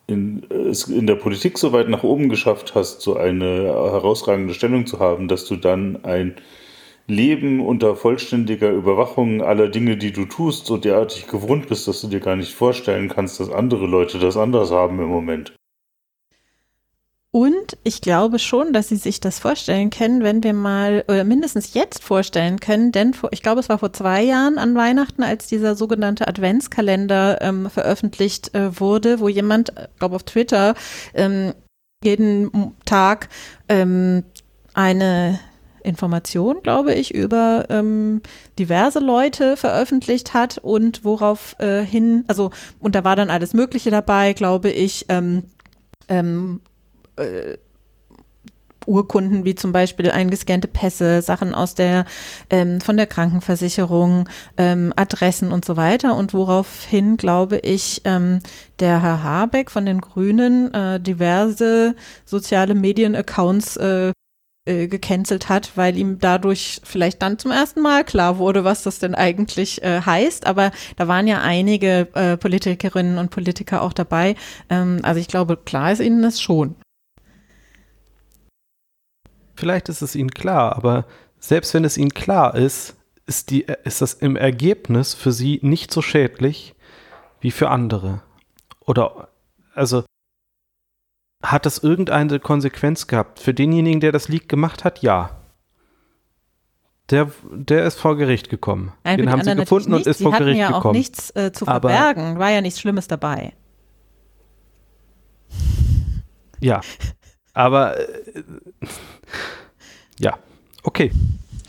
in, in der Politik so weit nach oben geschafft hast, so eine herausragende Stellung zu haben, dass du dann ein Leben unter vollständiger Überwachung aller Dinge, die du tust, so derartig gewohnt bist, dass du dir gar nicht vorstellen kannst, dass andere Leute das anders haben im Moment. Und ich glaube schon, dass sie sich das vorstellen können, wenn wir mal, oder mindestens jetzt vorstellen können, denn vor, ich glaube, es war vor zwei Jahren an Weihnachten, als dieser sogenannte Adventskalender ähm, veröffentlicht äh, wurde, wo jemand, ich äh, glaube auf Twitter, ähm, jeden Tag ähm, eine Information, glaube ich, über ähm, diverse Leute veröffentlicht hat und worauf äh, hin, also, und da war dann alles Mögliche dabei, glaube ich, ähm, ähm, äh, Urkunden wie zum Beispiel eingescannte Pässe, Sachen aus der ähm, von der Krankenversicherung, ähm, Adressen und so weiter und woraufhin glaube ich ähm, der Herr Habeck von den Grünen äh, diverse soziale Medien-Accounts äh, äh, gecancelt hat, weil ihm dadurch vielleicht dann zum ersten Mal klar wurde, was das denn eigentlich äh, heißt. Aber da waren ja einige äh, Politikerinnen und Politiker auch dabei. Ähm, also ich glaube, klar ist ihnen das schon. Vielleicht ist es ihnen klar, aber selbst wenn es ihnen klar ist, ist, die, ist das im Ergebnis für sie nicht so schädlich wie für andere. Oder, also, hat das irgendeine Konsequenz gehabt? Für denjenigen, der das Leak gemacht hat, ja. Der, der ist vor Gericht gekommen. Nein, Den haben sie gefunden und ist vor Gericht ja gekommen. auch nichts äh, zu verbergen. Aber, War ja nichts Schlimmes dabei. Ja. Aber äh, ja, okay.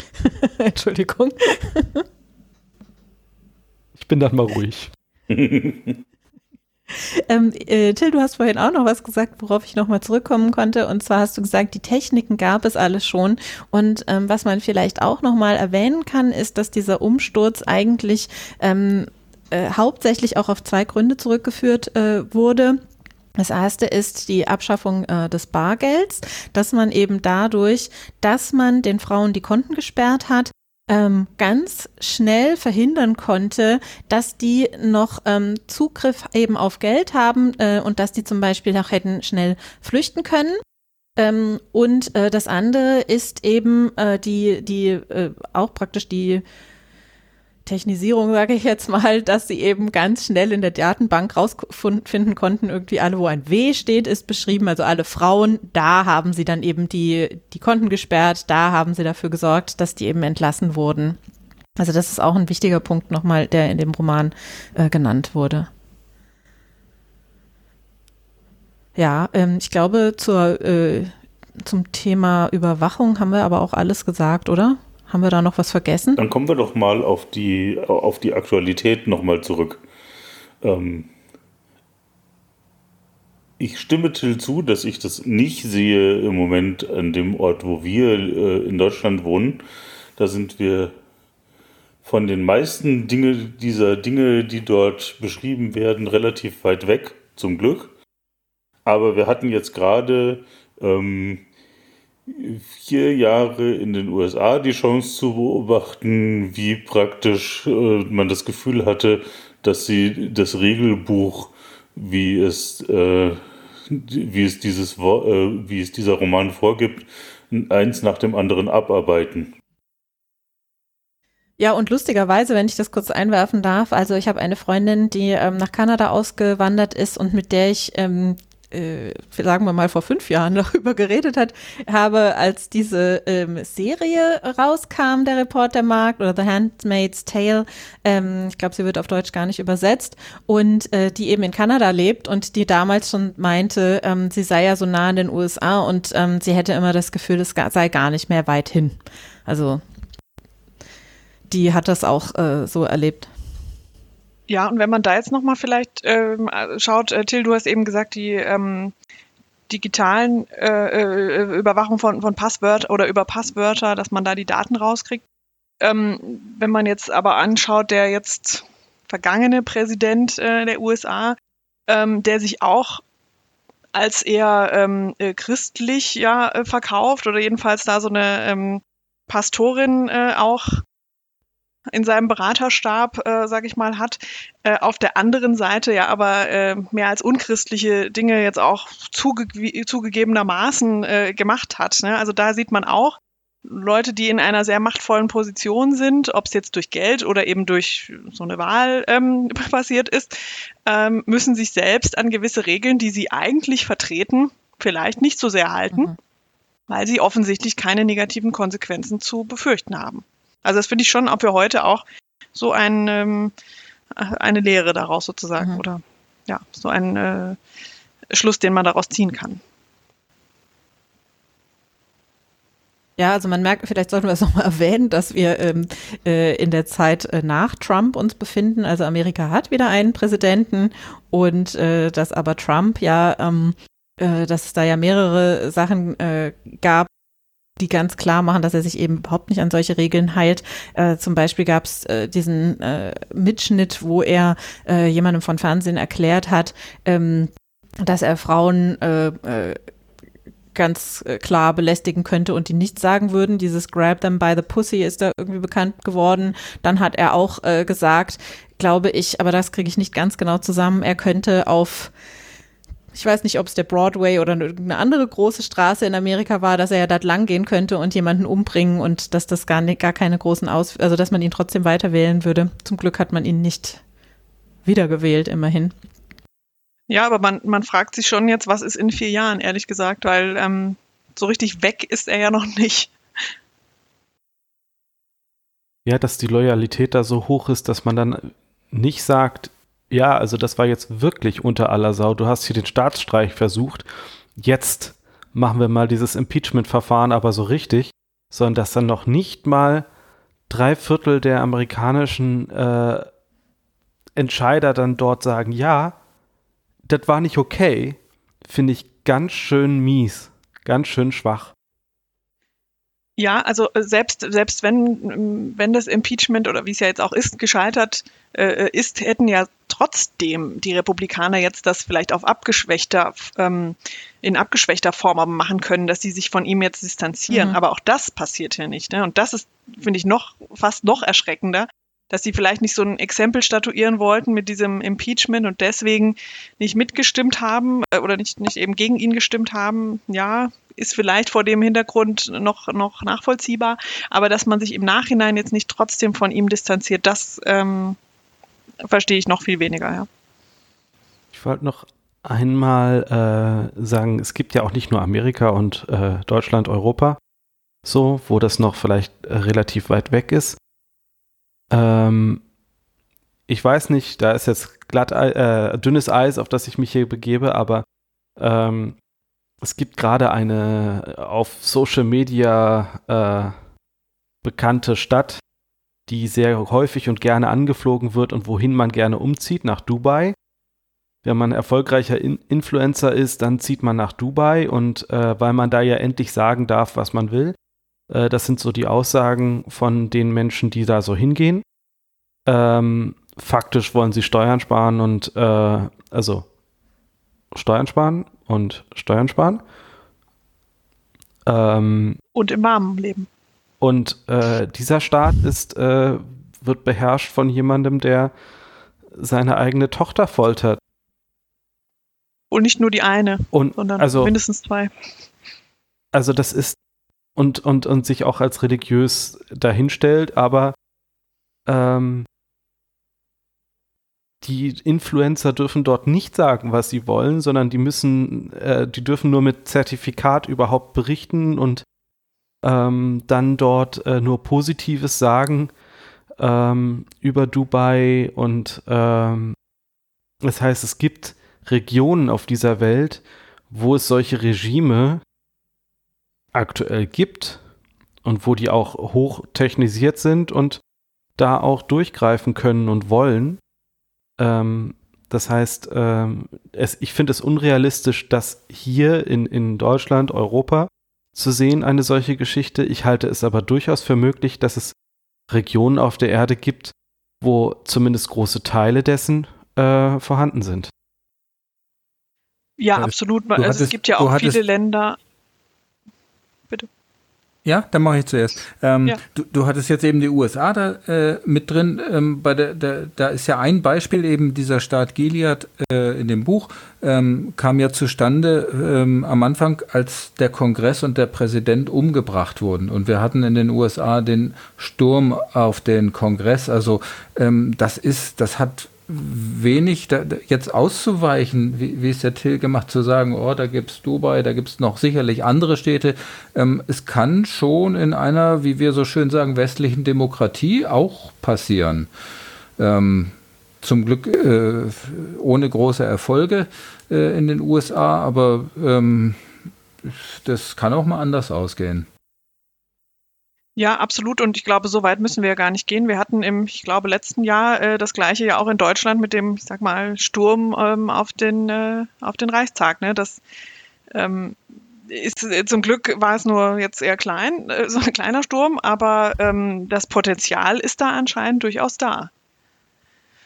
Entschuldigung. ich bin dann mal ruhig. Ähm, äh, Till, du hast vorhin auch noch was gesagt, worauf ich nochmal zurückkommen konnte. Und zwar hast du gesagt, die Techniken gab es alles schon. Und ähm, was man vielleicht auch nochmal erwähnen kann, ist, dass dieser Umsturz eigentlich ähm, äh, hauptsächlich auch auf zwei Gründe zurückgeführt äh, wurde. Das erste ist die Abschaffung äh, des Bargelds, dass man eben dadurch, dass man den Frauen die Konten gesperrt hat, ähm, ganz schnell verhindern konnte, dass die noch ähm, Zugriff eben auf Geld haben äh, und dass die zum Beispiel auch hätten schnell flüchten können. Ähm, und äh, das andere ist eben äh, die, die äh, auch praktisch die Technisierung, sage ich jetzt mal, dass sie eben ganz schnell in der Datenbank rausfinden konnten, irgendwie alle, wo ein W steht, ist beschrieben, also alle Frauen, da haben sie dann eben die, die Konten gesperrt, da haben sie dafür gesorgt, dass die eben entlassen wurden. Also das ist auch ein wichtiger Punkt nochmal, der in dem Roman äh, genannt wurde. Ja, ähm, ich glaube, zur, äh, zum Thema Überwachung haben wir aber auch alles gesagt, oder? Haben wir da noch was vergessen? Dann kommen wir doch mal auf die, auf die Aktualität nochmal zurück. Ähm ich stimme Till zu, dass ich das nicht sehe im Moment an dem Ort, wo wir äh, in Deutschland wohnen. Da sind wir von den meisten Dinge, dieser Dinge, die dort beschrieben werden, relativ weit weg, zum Glück. Aber wir hatten jetzt gerade ähm, vier Jahre in den USA die Chance zu beobachten, wie praktisch äh, man das Gefühl hatte, dass sie das Regelbuch, wie es, äh, wie es dieses, äh, wie es dieser Roman vorgibt, eins nach dem anderen abarbeiten. Ja, und lustigerweise, wenn ich das kurz einwerfen darf, also ich habe eine Freundin, die ähm, nach Kanada ausgewandert ist und mit der ich ähm, äh, sagen wir mal vor fünf Jahren darüber geredet hat, habe, als diese ähm, Serie rauskam, der Reportermarkt oder The Handmaid's Tale, ähm, ich glaube, sie wird auf Deutsch gar nicht übersetzt, und äh, die eben in Kanada lebt und die damals schon meinte, ähm, sie sei ja so nah in den USA und ähm, sie hätte immer das Gefühl, es sei gar nicht mehr weit hin. Also die hat das auch äh, so erlebt. Ja, und wenn man da jetzt nochmal vielleicht ähm, schaut, äh, Till, du hast eben gesagt, die ähm, digitalen äh, äh, Überwachung von, von Passwörtern oder über Passwörter, dass man da die Daten rauskriegt. Ähm, wenn man jetzt aber anschaut, der jetzt vergangene Präsident äh, der USA, ähm, der sich auch als eher ähm, äh, christlich ja äh, verkauft oder jedenfalls da so eine ähm, Pastorin äh, auch in seinem Beraterstab, äh, sage ich mal, hat. Äh, auf der anderen Seite ja aber äh, mehr als unchristliche Dinge jetzt auch zuge zugegebenermaßen äh, gemacht hat. Ne? Also da sieht man auch, Leute, die in einer sehr machtvollen Position sind, ob es jetzt durch Geld oder eben durch so eine Wahl ähm, passiert ist, ähm, müssen sich selbst an gewisse Regeln, die sie eigentlich vertreten, vielleicht nicht so sehr halten, mhm. weil sie offensichtlich keine negativen Konsequenzen zu befürchten haben. Also das finde ich schon, ob wir heute auch so ein, ähm, eine Lehre daraus sozusagen mhm. oder ja, so ein äh, Schluss, den man daraus ziehen kann. Ja, also man merkt, vielleicht sollten wir es nochmal erwähnen, dass wir ähm, äh, in der Zeit äh, nach Trump uns befinden. Also Amerika hat wieder einen Präsidenten und äh, dass aber Trump ja, ähm, äh, dass es da ja mehrere Sachen äh, gab, die ganz klar machen, dass er sich eben überhaupt nicht an solche Regeln heilt. Äh, zum Beispiel gab es äh, diesen äh, Mitschnitt, wo er äh, jemandem von Fernsehen erklärt hat, ähm, dass er Frauen äh, äh, ganz klar belästigen könnte und die nichts sagen würden. Dieses Grab them by the pussy ist da irgendwie bekannt geworden. Dann hat er auch gesagt, glaube ich, aber das kriege ich nicht ganz genau zusammen, er könnte auf ich weiß nicht, ob es der Broadway oder irgendeine andere große Straße in Amerika war, dass er ja dort lang gehen könnte und jemanden umbringen und dass das gar, nicht, gar keine großen Aus, also dass man ihn trotzdem weiter wählen würde. Zum Glück hat man ihn nicht wiedergewählt, immerhin. Ja, aber man, man fragt sich schon jetzt, was ist in vier Jahren, ehrlich gesagt, weil ähm, so richtig weg ist er ja noch nicht. Ja, dass die Loyalität da so hoch ist, dass man dann nicht sagt, ja, also das war jetzt wirklich unter aller Sau. Du hast hier den Staatsstreich versucht. Jetzt machen wir mal dieses Impeachment-Verfahren aber so richtig, sondern dass dann noch nicht mal drei Viertel der amerikanischen äh, Entscheider dann dort sagen, ja, das war nicht okay, finde ich ganz schön mies, ganz schön schwach. Ja, also äh, selbst, selbst wenn, wenn das Impeachment oder wie es ja jetzt auch ist, gescheitert äh, ist, hätten ja trotzdem die Republikaner jetzt das vielleicht auf abgeschwächter, ähm, in abgeschwächter Form aber machen können, dass sie sich von ihm jetzt distanzieren. Mhm. Aber auch das passiert ja nicht. Ne? Und das ist, finde ich, noch fast noch erschreckender, dass sie vielleicht nicht so ein Exempel statuieren wollten mit diesem Impeachment und deswegen nicht mitgestimmt haben äh, oder nicht, nicht eben gegen ihn gestimmt haben. Ja, ist vielleicht vor dem Hintergrund noch, noch nachvollziehbar, aber dass man sich im Nachhinein jetzt nicht trotzdem von ihm distanziert, das ähm, verstehe ich noch viel weniger, ja. Ich wollte noch einmal äh, sagen, es gibt ja auch nicht nur Amerika und äh, Deutschland, Europa, so, wo das noch vielleicht äh, relativ weit weg ist. Ähm, ich weiß nicht, da ist jetzt glatt, äh, dünnes Eis, auf das ich mich hier begebe, aber ähm, es gibt gerade eine auf Social Media äh, bekannte Stadt, die sehr häufig und gerne angeflogen wird und wohin man gerne umzieht, nach Dubai. Wenn man erfolgreicher In Influencer ist, dann zieht man nach Dubai und äh, weil man da ja endlich sagen darf, was man will. Äh, das sind so die Aussagen von den Menschen, die da so hingehen. Ähm, faktisch wollen sie Steuern sparen und äh, also Steuern sparen und Steuern sparen. Ähm, und im warmen Leben. Und äh, dieser Staat ist, äh, wird beherrscht von jemandem, der seine eigene Tochter foltert. Und nicht nur die eine, und, sondern also, mindestens zwei. Also das ist und, und, und sich auch als religiös dahinstellt, aber ähm, die Influencer dürfen dort nicht sagen, was sie wollen, sondern die müssen, äh, die dürfen nur mit Zertifikat überhaupt berichten und ähm, dann dort äh, nur Positives sagen ähm, über Dubai und ähm, das heißt, es gibt Regionen auf dieser Welt, wo es solche Regime aktuell gibt und wo die auch hoch technisiert sind und da auch durchgreifen können und wollen. Ähm, das heißt, ähm, es, ich finde es unrealistisch, dass hier in, in Deutschland, Europa zu sehen, eine solche Geschichte. Ich halte es aber durchaus für möglich, dass es Regionen auf der Erde gibt, wo zumindest große Teile dessen äh, vorhanden sind. Ja, absolut. Also hattest, es gibt ja auch viele Länder. Ja, dann mache ich zuerst. Ähm, ja. du, du, hattest jetzt eben die USA da äh, mit drin. Ähm, bei der, der, da ist ja ein Beispiel eben dieser Staat Gilead äh, in dem Buch, ähm, kam ja zustande ähm, am Anfang, als der Kongress und der Präsident umgebracht wurden. Und wir hatten in den USA den Sturm auf den Kongress. Also ähm, das ist, das hat wenig da, jetzt auszuweichen, wie, wie es der Till gemacht, zu sagen, oh, da gibt es Dubai, da gibt es noch sicherlich andere Städte. Ähm, es kann schon in einer, wie wir so schön sagen, westlichen Demokratie auch passieren. Ähm, zum Glück äh, ohne große Erfolge äh, in den USA, aber ähm, das kann auch mal anders ausgehen. Ja, absolut. Und ich glaube, so weit müssen wir ja gar nicht gehen. Wir hatten im, ich glaube, letzten Jahr äh, das gleiche ja auch in Deutschland mit dem, ich sag mal, Sturm ähm, auf den äh, auf den Reichstag. Ne? Das ähm, ist äh, zum Glück war es nur jetzt eher klein, äh, so ein kleiner Sturm, aber ähm, das Potenzial ist da anscheinend durchaus da.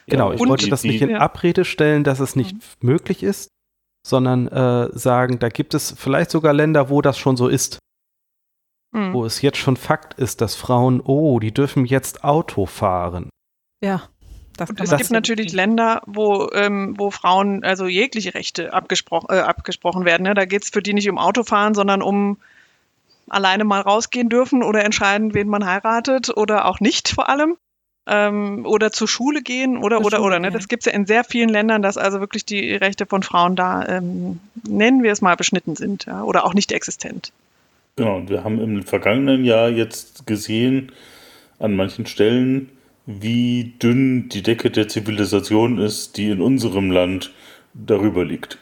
Genau, ich Und wollte das nicht in Abrede stellen, dass es nicht mhm. möglich ist, sondern äh, sagen, da gibt es vielleicht sogar Länder, wo das schon so ist mhm. wo es jetzt schon Fakt ist, dass Frauen, oh, die dürfen jetzt Auto fahren. Ja. Das und es das gibt natürlich Länder, wo, ähm, wo Frauen also jegliche Rechte abgespro äh, abgesprochen werden. Ne? Da geht es für die nicht um Autofahren, sondern um alleine mal rausgehen dürfen oder entscheiden, wen man heiratet oder auch nicht vor allem. Ähm, oder zur Schule gehen oder zur oder Schule, oder. Ne? Das gibt es ja in sehr vielen Ländern, dass also wirklich die Rechte von Frauen da, ähm, nennen wir es mal, beschnitten sind ja? oder auch nicht existent. Genau, und wir haben im vergangenen Jahr jetzt gesehen, an manchen Stellen, wie dünn die Decke der Zivilisation ist, die in unserem Land darüber liegt.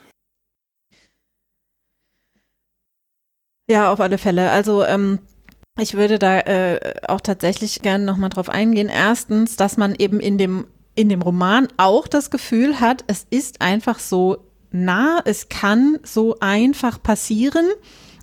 Ja, auf alle Fälle. Also ähm, ich würde da äh, auch tatsächlich gerne nochmal drauf eingehen. Erstens, dass man eben in dem, in dem Roman auch das Gefühl hat, es ist einfach so nah, es kann so einfach passieren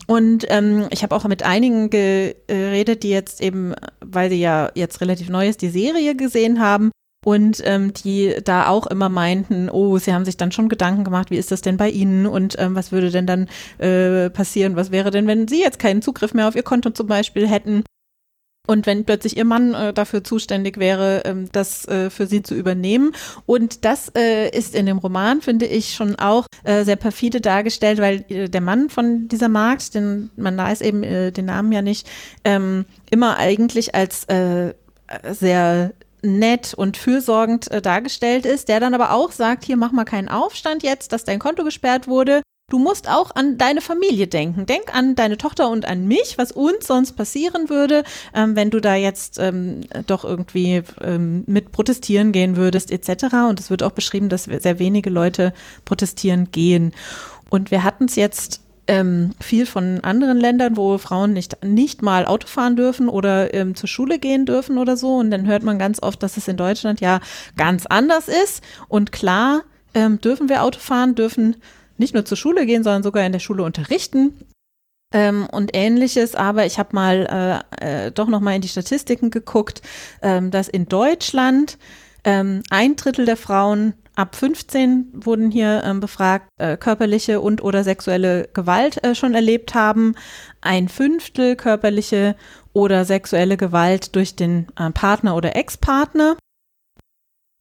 Und ähm, ich habe auch mit einigen geredet, die jetzt eben, weil sie ja jetzt relativ neu ist, die Serie gesehen haben und ähm, die da auch immer meinten, oh, sie haben sich dann schon Gedanken gemacht, wie ist das denn bei ihnen und ähm, was würde denn dann äh, passieren, was wäre denn, wenn sie jetzt keinen Zugriff mehr auf ihr Konto zum Beispiel hätten. Und wenn plötzlich ihr Mann äh, dafür zuständig wäre, ähm, das äh, für sie zu übernehmen. Und das äh, ist in dem Roman, finde ich, schon auch äh, sehr perfide dargestellt, weil äh, der Mann von dieser Markt, den, man weiß eben äh, den Namen ja nicht, ähm, immer eigentlich als sehr nett und fürsorgend dargestellt ist, der dann aber auch sagt, hier mach mal keinen Aufstand jetzt, dass dein Konto gesperrt wurde. Du musst auch an deine Familie denken. Denk an deine Tochter und an mich, was uns sonst passieren würde, ähm, wenn du da jetzt ähm, doch irgendwie ähm, mit protestieren gehen würdest, etc. Und es wird auch beschrieben, dass sehr wenige Leute protestieren gehen. Und wir hatten es jetzt ähm, viel von anderen Ländern, wo Frauen nicht, nicht mal Auto fahren dürfen oder ähm, zur Schule gehen dürfen oder so. Und dann hört man ganz oft, dass es in Deutschland ja ganz anders ist. Und klar ähm, dürfen wir Auto fahren, dürfen nicht nur zur Schule gehen, sondern sogar in der Schule unterrichten. Ähm, und ähnliches, aber ich habe mal äh, äh, doch noch mal in die Statistiken geguckt, ähm, dass in Deutschland ähm, ein Drittel der Frauen ab 15 wurden hier ähm, befragt, äh, körperliche und oder sexuelle Gewalt äh, schon erlebt haben. Ein Fünftel körperliche oder sexuelle Gewalt durch den äh, Partner oder Ex-Partner.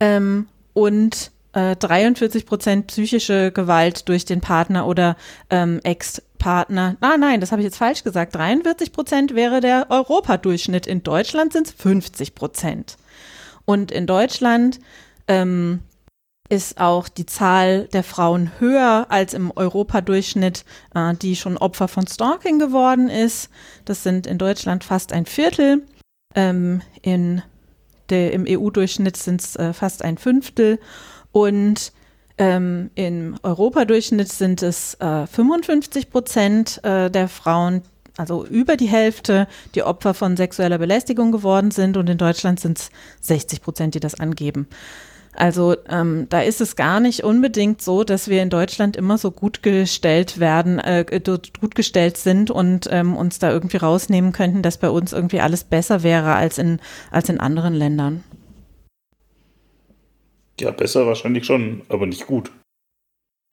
Ähm, und 43 äh, Prozent psychische Gewalt durch den Partner oder ähm, Ex-Partner. Ah, nein, das habe ich jetzt falsch gesagt. 43 Prozent wäre der Europadurchschnitt. In Deutschland sind es 50 Prozent. Und in Deutschland ähm, ist auch die Zahl der Frauen höher als im Europadurchschnitt, äh, die schon Opfer von Stalking geworden ist. Das sind in Deutschland fast ein Viertel. Ähm, in der, Im EU-Durchschnitt sind es äh, fast ein Fünftel. Und ähm, im Europadurchschnitt sind es äh, 55 Prozent äh, der Frauen, also über die Hälfte, die Opfer von sexueller Belästigung geworden sind. Und in Deutschland sind es 60 Prozent, die das angeben. Also ähm, da ist es gar nicht unbedingt so, dass wir in Deutschland immer so gut gestellt werden, äh, gut gestellt sind und ähm, uns da irgendwie rausnehmen könnten, dass bei uns irgendwie alles besser wäre als in, als in anderen Ländern. Ja, besser wahrscheinlich schon, aber nicht gut.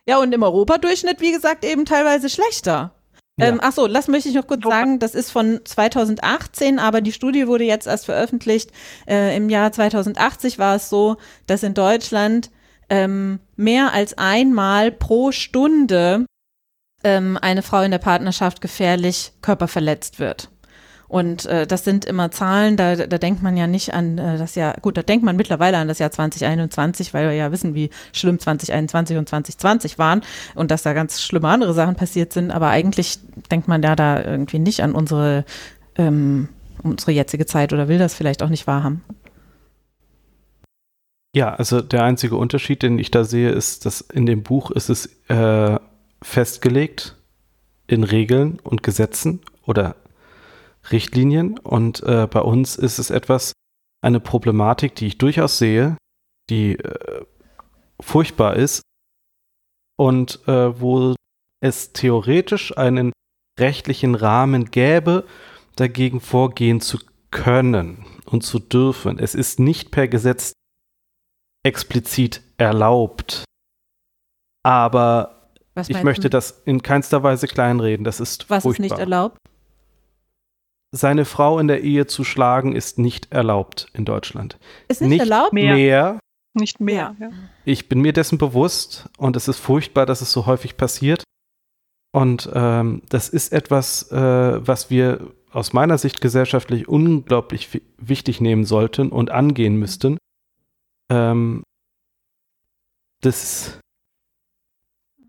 Ja, und im Europadurchschnitt, wie gesagt, eben teilweise schlechter. Ja. Ähm, ach lass möchte ich noch kurz sagen, das ist von 2018, aber die Studie wurde jetzt erst veröffentlicht. Äh, Im Jahr 2080 war es so, dass in Deutschland ähm, mehr als einmal pro Stunde ähm, eine Frau in der Partnerschaft gefährlich körperverletzt wird. Und äh, das sind immer Zahlen, da, da denkt man ja nicht an äh, das Jahr, gut, da denkt man mittlerweile an das Jahr 2021, weil wir ja wissen, wie schlimm 2021 und 2020 waren und dass da ganz schlimme andere Sachen passiert sind. Aber eigentlich denkt man ja da irgendwie nicht an unsere, ähm, unsere jetzige Zeit oder will das vielleicht auch nicht wahrhaben. Ja, also der einzige Unterschied, den ich da sehe, ist, dass in dem Buch ist es äh, festgelegt in Regeln und Gesetzen oder Richtlinien und äh, bei uns ist es etwas, eine Problematik, die ich durchaus sehe, die äh, furchtbar ist und äh, wo es theoretisch einen rechtlichen Rahmen gäbe, dagegen vorgehen zu können und zu dürfen. Es ist nicht per Gesetz explizit erlaubt. Aber ich möchte das in keinster Weise kleinreden. Das ist Was furchtbar. ist nicht erlaubt? Seine Frau in der Ehe zu schlagen, ist nicht erlaubt in Deutschland. Ist nicht, nicht erlaubt? Mehr. mehr. Nicht mehr. Ja. Ich bin mir dessen bewusst und es ist furchtbar, dass es so häufig passiert. Und ähm, das ist etwas, äh, was wir aus meiner Sicht gesellschaftlich unglaublich wichtig nehmen sollten und angehen müssten. Ähm, das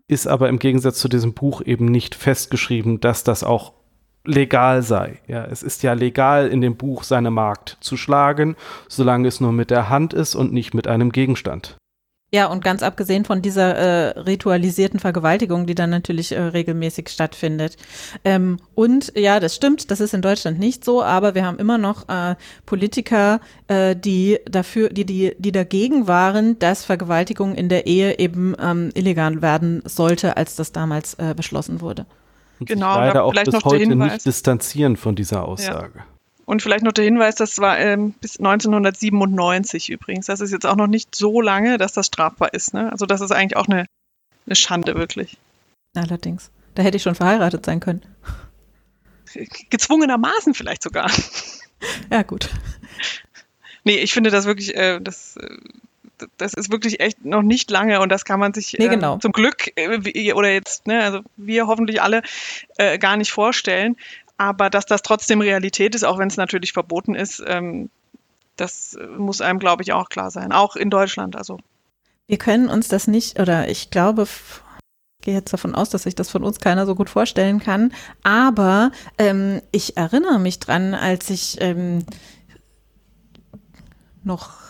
ist aber im Gegensatz zu diesem Buch eben nicht festgeschrieben, dass das auch legal sei. Ja, es ist ja legal in dem Buch seine Magd zu schlagen, solange es nur mit der Hand ist und nicht mit einem Gegenstand. Ja, und ganz abgesehen von dieser äh, ritualisierten Vergewaltigung, die dann natürlich äh, regelmäßig stattfindet. Ähm, und ja, das stimmt, das ist in Deutschland nicht so, aber wir haben immer noch äh, Politiker, äh, die dafür, die, die, die dagegen waren, dass Vergewaltigung in der Ehe eben ähm, illegal werden sollte, als das damals äh, beschlossen wurde. Und genau, sich leider auch bis heute nicht distanzieren von dieser Aussage. Ja. Und vielleicht noch der Hinweis, das war ähm, bis 1997 übrigens. Das ist jetzt auch noch nicht so lange, dass das strafbar ist. Ne? Also das ist eigentlich auch eine, eine Schande, wirklich. Allerdings. Da hätte ich schon verheiratet sein können. Gezwungenermaßen vielleicht sogar. Ja, gut. Nee, ich finde das wirklich, äh, das, äh, das ist wirklich echt noch nicht lange und das kann man sich nee, genau. äh, zum Glück äh, oder jetzt, ne, also wir hoffentlich alle äh, gar nicht vorstellen. Aber dass das trotzdem Realität ist, auch wenn es natürlich verboten ist, ähm, das muss einem, glaube ich, auch klar sein. Auch in Deutschland. Also. Wir können uns das nicht, oder ich glaube, ich gehe jetzt davon aus, dass sich das von uns keiner so gut vorstellen kann. Aber ähm, ich erinnere mich dran, als ich ähm, noch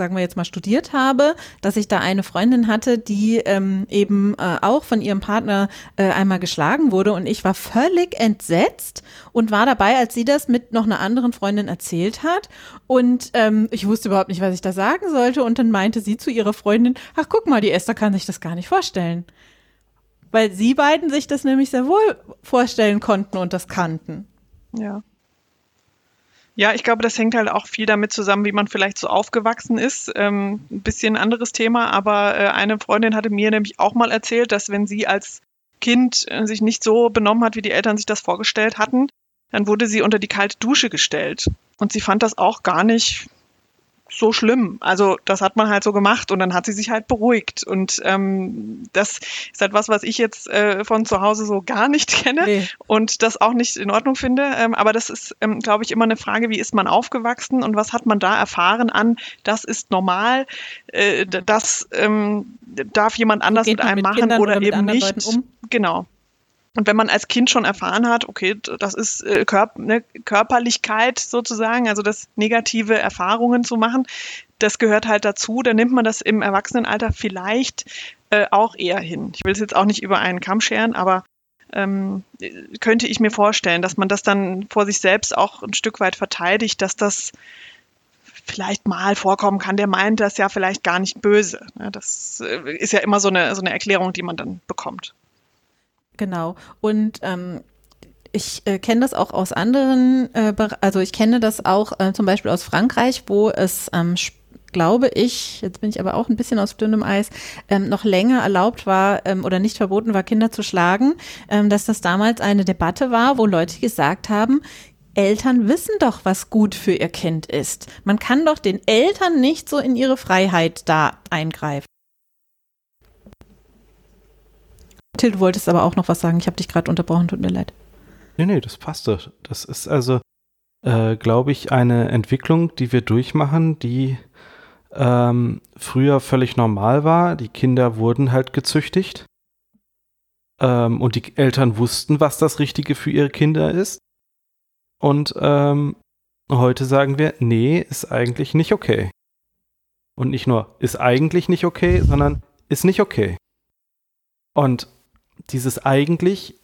sagen wir jetzt mal, studiert habe, dass ich da eine Freundin hatte, die ähm, eben äh, auch von ihrem Partner äh, einmal geschlagen wurde und ich war völlig entsetzt und war dabei, als sie das mit noch einer anderen Freundin erzählt hat und ähm, ich wusste überhaupt nicht, was ich da sagen sollte und dann meinte sie zu ihrer Freundin, ach guck mal, die Esther kann sich das gar nicht vorstellen. Weil sie beiden sich das nämlich sehr wohl vorstellen konnten und das kannten. Ja. Ja, ich glaube, das hängt halt auch viel damit zusammen, wie man vielleicht so aufgewachsen ist. Ähm, ein bisschen anderes Thema, aber äh, eine Freundin hatte mir nämlich auch mal erzählt, dass wenn sie als Kind äh, sich nicht so benommen hat, wie die Eltern sich das vorgestellt hatten, dann wurde sie unter die kalte Dusche gestellt. Und sie fand das auch gar nicht so schlimm. Also das hat man halt so gemacht und dann hat sie sich halt beruhigt. Und ähm, das ist halt was, was ich jetzt äh, von zu Hause so gar nicht kenne nee. und das auch nicht in Ordnung finde. Ähm, aber das ist, ähm, glaube ich, immer eine Frage, wie ist man aufgewachsen und was hat man da erfahren an, das ist normal, äh, das ähm, darf jemand anders mit einem mit machen oder, oder eben nicht. Um? Genau. Und wenn man als Kind schon erfahren hat, okay, das ist äh, Körp ne, Körperlichkeit sozusagen, also das negative Erfahrungen zu machen, das gehört halt dazu, dann nimmt man das im Erwachsenenalter vielleicht äh, auch eher hin. Ich will es jetzt auch nicht über einen Kamm scheren, aber ähm, könnte ich mir vorstellen, dass man das dann vor sich selbst auch ein Stück weit verteidigt, dass das vielleicht mal vorkommen kann, der meint das ja vielleicht gar nicht böse. Das äh, ist ja immer so eine, so eine Erklärung, die man dann bekommt. Genau. Und ähm, ich äh, kenne das auch aus anderen, äh, also ich kenne das auch äh, zum Beispiel aus Frankreich, wo es ähm, glaube ich, jetzt bin ich aber auch ein bisschen aus dünnem Eis, ähm, noch länger erlaubt war ähm, oder nicht verboten war, Kinder zu schlagen, ähm, dass das damals eine Debatte war, wo Leute gesagt haben, Eltern wissen doch, was gut für ihr Kind ist. Man kann doch den Eltern nicht so in ihre Freiheit da eingreifen. Till, du wolltest aber auch noch was sagen. Ich habe dich gerade unterbrochen, tut mir leid. Nee, nee, das passt doch. Das ist also, äh, glaube ich, eine Entwicklung, die wir durchmachen, die ähm, früher völlig normal war. Die Kinder wurden halt gezüchtigt. Ähm, und die Eltern wussten, was das Richtige für ihre Kinder ist. Und ähm, heute sagen wir, nee, ist eigentlich nicht okay. Und nicht nur ist eigentlich nicht okay, sondern ist nicht okay. Und dieses eigentlich,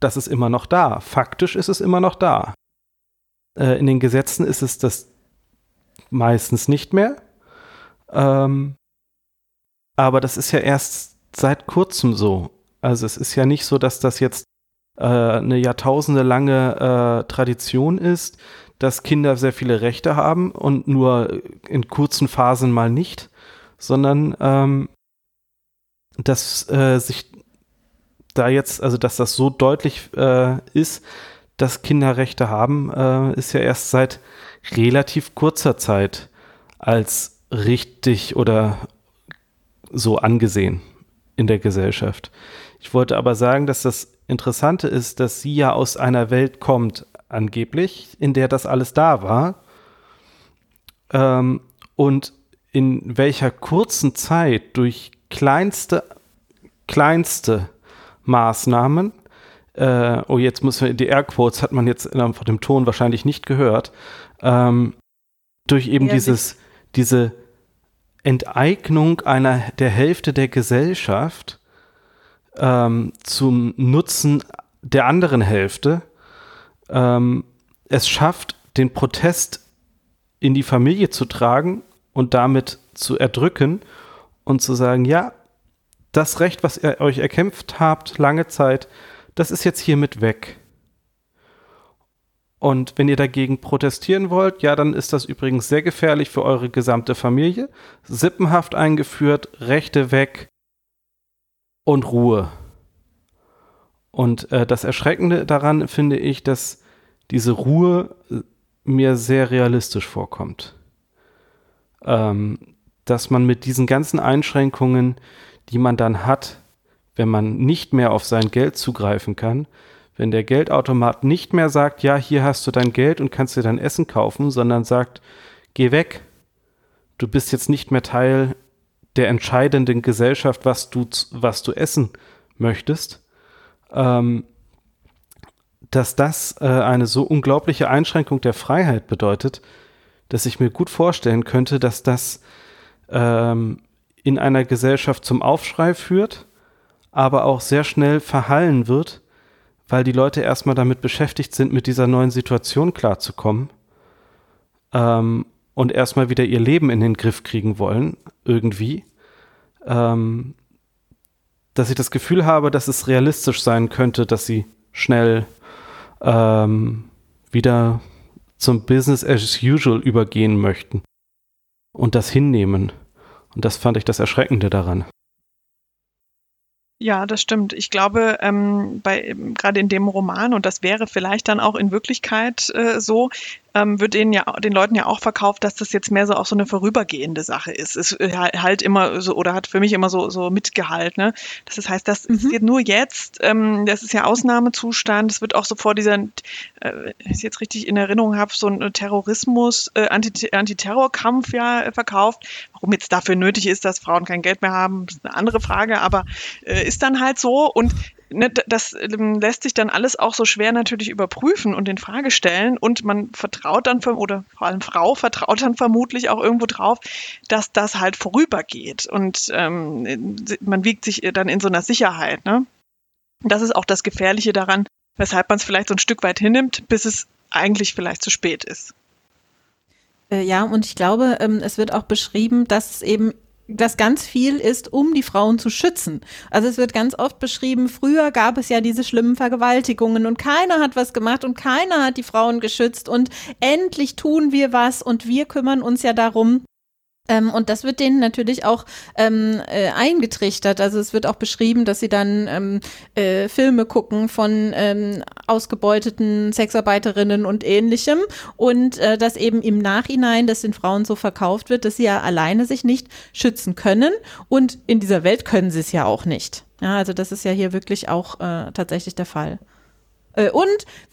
das ist immer noch da. Faktisch ist es immer noch da. Äh, in den Gesetzen ist es das meistens nicht mehr. Ähm, aber das ist ja erst seit kurzem so. Also es ist ja nicht so, dass das jetzt äh, eine jahrtausendelange äh, Tradition ist, dass Kinder sehr viele Rechte haben und nur in kurzen Phasen mal nicht, sondern ähm, dass äh, sich da jetzt, also dass das so deutlich äh, ist, dass Kinder Rechte haben, äh, ist ja erst seit relativ kurzer Zeit als richtig oder so angesehen in der Gesellschaft. Ich wollte aber sagen, dass das Interessante ist, dass sie ja aus einer Welt kommt, angeblich, in der das alles da war. Ähm, und in welcher kurzen Zeit durch kleinste, kleinste Maßnahmen. Äh, oh, jetzt müssen wir, die Airquotes hat man jetzt auf dem Ton wahrscheinlich nicht gehört. Ähm, durch eben ja, dieses, diese Enteignung einer der Hälfte der Gesellschaft ähm, zum Nutzen der anderen Hälfte ähm, es schafft, den Protest in die Familie zu tragen und damit zu erdrücken und zu sagen, ja, das Recht, was ihr euch erkämpft habt, lange Zeit, das ist jetzt hiermit weg. Und wenn ihr dagegen protestieren wollt, ja, dann ist das übrigens sehr gefährlich für eure gesamte Familie. Sippenhaft eingeführt, Rechte weg und Ruhe. Und äh, das Erschreckende daran finde ich, dass diese Ruhe äh, mir sehr realistisch vorkommt. Ähm, dass man mit diesen ganzen Einschränkungen, die man dann hat, wenn man nicht mehr auf sein Geld zugreifen kann, wenn der Geldautomat nicht mehr sagt, ja, hier hast du dein Geld und kannst dir dein Essen kaufen, sondern sagt, geh weg, du bist jetzt nicht mehr Teil der entscheidenden Gesellschaft, was du, was du essen möchtest, ähm, dass das äh, eine so unglaubliche Einschränkung der Freiheit bedeutet, dass ich mir gut vorstellen könnte, dass das ähm, in einer Gesellschaft zum Aufschrei führt, aber auch sehr schnell verhallen wird, weil die Leute erstmal damit beschäftigt sind, mit dieser neuen Situation klarzukommen ähm, und erstmal wieder ihr Leben in den Griff kriegen wollen, irgendwie. Ähm, dass ich das Gefühl habe, dass es realistisch sein könnte, dass sie schnell ähm, wieder zum Business as usual übergehen möchten und das hinnehmen. Und das fand ich das Erschreckende daran. Ja, das stimmt. Ich glaube, ähm, bei gerade in dem Roman und das wäre vielleicht dann auch in Wirklichkeit äh, so, ähm, wird denen ja den Leuten ja auch verkauft, dass das jetzt mehr so auch so eine vorübergehende Sache ist. Es äh, halt immer so oder hat für mich immer so so mitgehalten. Ne? Das heißt, das mhm. ist nur jetzt. Ähm, das ist ja Ausnahmezustand. Es wird auch so vor dieser, äh, wenn ich jetzt richtig in Erinnerung habe, so ein Terrorismus, äh, Antiterrorkampf ja verkauft. Warum jetzt dafür nötig ist, dass Frauen kein Geld mehr haben, ist eine andere Frage. Aber äh, ist dann halt so und ne, das ähm, lässt sich dann alles auch so schwer natürlich überprüfen und in Frage stellen und man vertraut dann oder vor allem Frau vertraut dann vermutlich auch irgendwo drauf, dass das halt vorübergeht und ähm, man wiegt sich dann in so einer Sicherheit. Ne? Das ist auch das Gefährliche daran, weshalb man es vielleicht so ein Stück weit hinnimmt, bis es eigentlich vielleicht zu spät ist. Äh, ja, und ich glaube, ähm, es wird auch beschrieben, dass es eben das ganz viel ist, um die Frauen zu schützen. Also es wird ganz oft beschrieben, früher gab es ja diese schlimmen Vergewaltigungen und keiner hat was gemacht und keiner hat die Frauen geschützt und endlich tun wir was und wir kümmern uns ja darum, ähm, und das wird denen natürlich auch ähm, äh, eingetrichtert. Also es wird auch beschrieben, dass sie dann ähm, äh, Filme gucken von ähm, ausgebeuteten Sexarbeiterinnen und ähnlichem und äh, dass eben im Nachhinein das den Frauen so verkauft wird, dass sie ja alleine sich nicht schützen können und in dieser Welt können sie es ja auch nicht. Ja, also das ist ja hier wirklich auch äh, tatsächlich der Fall. Äh, und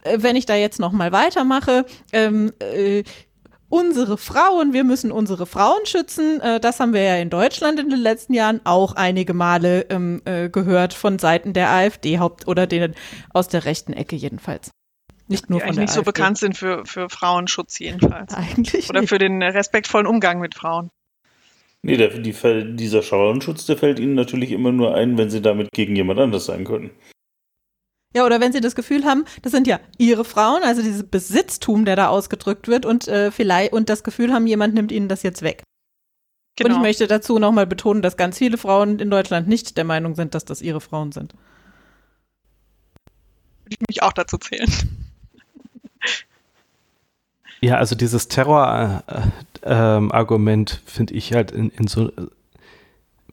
äh, wenn ich da jetzt noch mal weitermache, ähm, äh, unsere Frauen, wir müssen unsere Frauen schützen. Äh, das haben wir ja in Deutschland in den letzten Jahren auch einige Male ähm, äh, gehört von Seiten der AfD Haupt oder denen aus der rechten Ecke jedenfalls. Nicht nur die von der nicht AfD. so bekannt sind für, für Frauenschutz jedenfalls. Eigentlich. Oder nicht. für den respektvollen Umgang mit Frauen. Nee, der, die, dieser Frauenschutz, der fällt Ihnen natürlich immer nur ein, wenn Sie damit gegen jemand anders sein können. Ja, oder wenn sie das Gefühl haben, das sind ja ihre Frauen, also dieses Besitztum, der da ausgedrückt wird und äh, vielleicht und das Gefühl haben, jemand nimmt ihnen das jetzt weg. Genau. Und ich genau. möchte dazu nochmal betonen, dass ganz viele Frauen in Deutschland nicht der Meinung sind, dass das ihre Frauen sind. Würde ich mich auch dazu zählen. Ja, also dieses Terror-Argument äh, äh, finde ich halt in, in so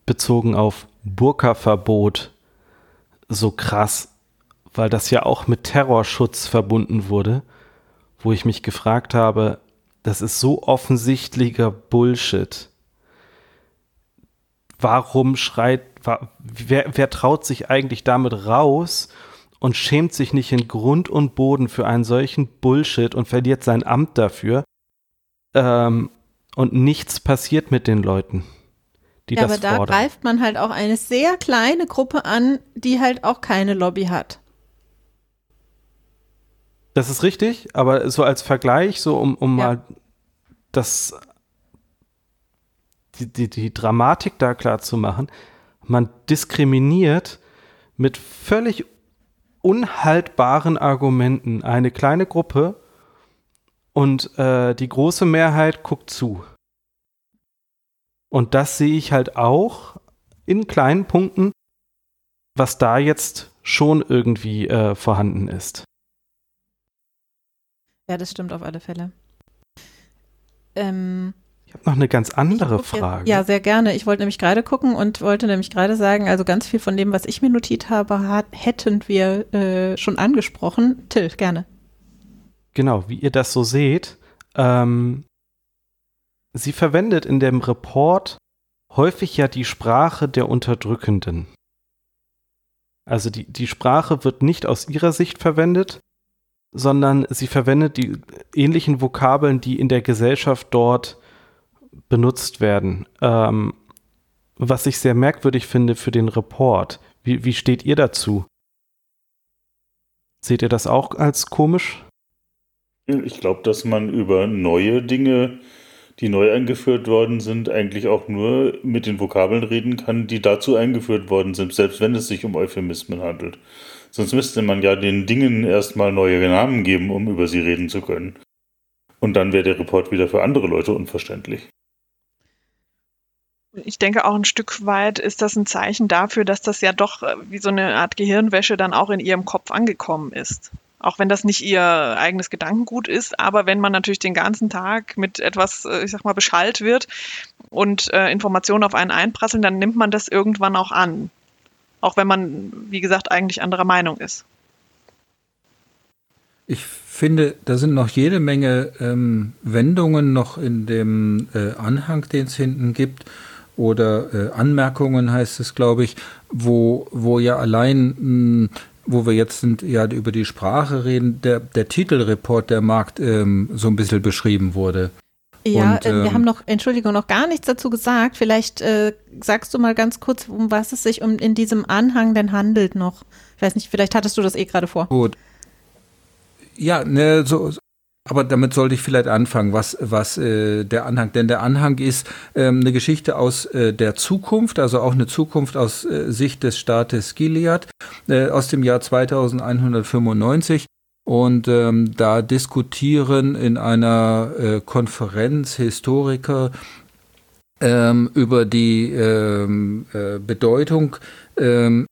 bezogen auf Burka-Verbot so krass weil das ja auch mit Terrorschutz verbunden wurde, wo ich mich gefragt habe, das ist so offensichtlicher Bullshit. Warum schreit, wer, wer traut sich eigentlich damit raus und schämt sich nicht in Grund und Boden für einen solchen Bullshit und verliert sein Amt dafür? Ähm, und nichts passiert mit den Leuten. Die ja, das aber da fordern. greift man halt auch eine sehr kleine Gruppe an, die halt auch keine Lobby hat. Das ist richtig, aber so als Vergleich, so um, um ja. mal das, die, die, die Dramatik da klar zu machen, man diskriminiert mit völlig unhaltbaren Argumenten eine kleine Gruppe und äh, die große Mehrheit guckt zu. Und das sehe ich halt auch in kleinen Punkten, was da jetzt schon irgendwie äh, vorhanden ist. Ja, das stimmt auf alle Fälle. Ähm, ich habe noch eine ganz andere Frage. Ja, sehr gerne. Ich wollte nämlich gerade gucken und wollte nämlich gerade sagen, also ganz viel von dem, was ich mir notiert habe, hat, hätten wir äh, schon angesprochen. Till, gerne. Genau, wie ihr das so seht. Ähm, sie verwendet in dem Report häufig ja die Sprache der Unterdrückenden. Also die, die Sprache wird nicht aus ihrer Sicht verwendet, sondern sie verwendet die ähnlichen Vokabeln, die in der Gesellschaft dort benutzt werden. Ähm, was ich sehr merkwürdig finde für den Report. Wie, wie steht ihr dazu? Seht ihr das auch als komisch? Ich glaube, dass man über neue Dinge, die neu eingeführt worden sind, eigentlich auch nur mit den Vokabeln reden kann, die dazu eingeführt worden sind, selbst wenn es sich um Euphemismen handelt. Sonst müsste man ja den Dingen erstmal neue Namen geben, um über sie reden zu können. Und dann wäre der Report wieder für andere Leute unverständlich. Ich denke auch ein Stück weit ist das ein Zeichen dafür, dass das ja doch äh, wie so eine Art Gehirnwäsche dann auch in ihrem Kopf angekommen ist. Auch wenn das nicht ihr eigenes Gedankengut ist, aber wenn man natürlich den ganzen Tag mit etwas, äh, ich sag mal, beschallt wird und äh, Informationen auf einen einprasseln, dann nimmt man das irgendwann auch an. Auch wenn man, wie gesagt, eigentlich anderer Meinung ist. Ich finde, da sind noch jede Menge ähm, Wendungen noch in dem äh, Anhang, den es hinten gibt, oder äh, Anmerkungen heißt es, glaube ich, wo, wo ja allein, mh, hm, wo wir jetzt sind, ja über die Sprache reden, der, der Titelreport der Markt ähm, so ein bisschen beschrieben wurde. Ja, und, ähm, wir haben noch, Entschuldigung, noch gar nichts dazu gesagt. Vielleicht äh, sagst du mal ganz kurz, um was es sich um in diesem Anhang denn handelt noch. Ich weiß nicht, vielleicht hattest du das eh gerade vor. Gut. Ja, ne, so, aber damit sollte ich vielleicht anfangen, was, was äh, der Anhang, denn der Anhang ist ähm, eine Geschichte aus äh, der Zukunft, also auch eine Zukunft aus äh, Sicht des Staates Gilead äh, aus dem Jahr 2195. Und ähm, da diskutieren in einer äh, Konferenz Historiker ähm, über die ähm, äh, Bedeutung ähm,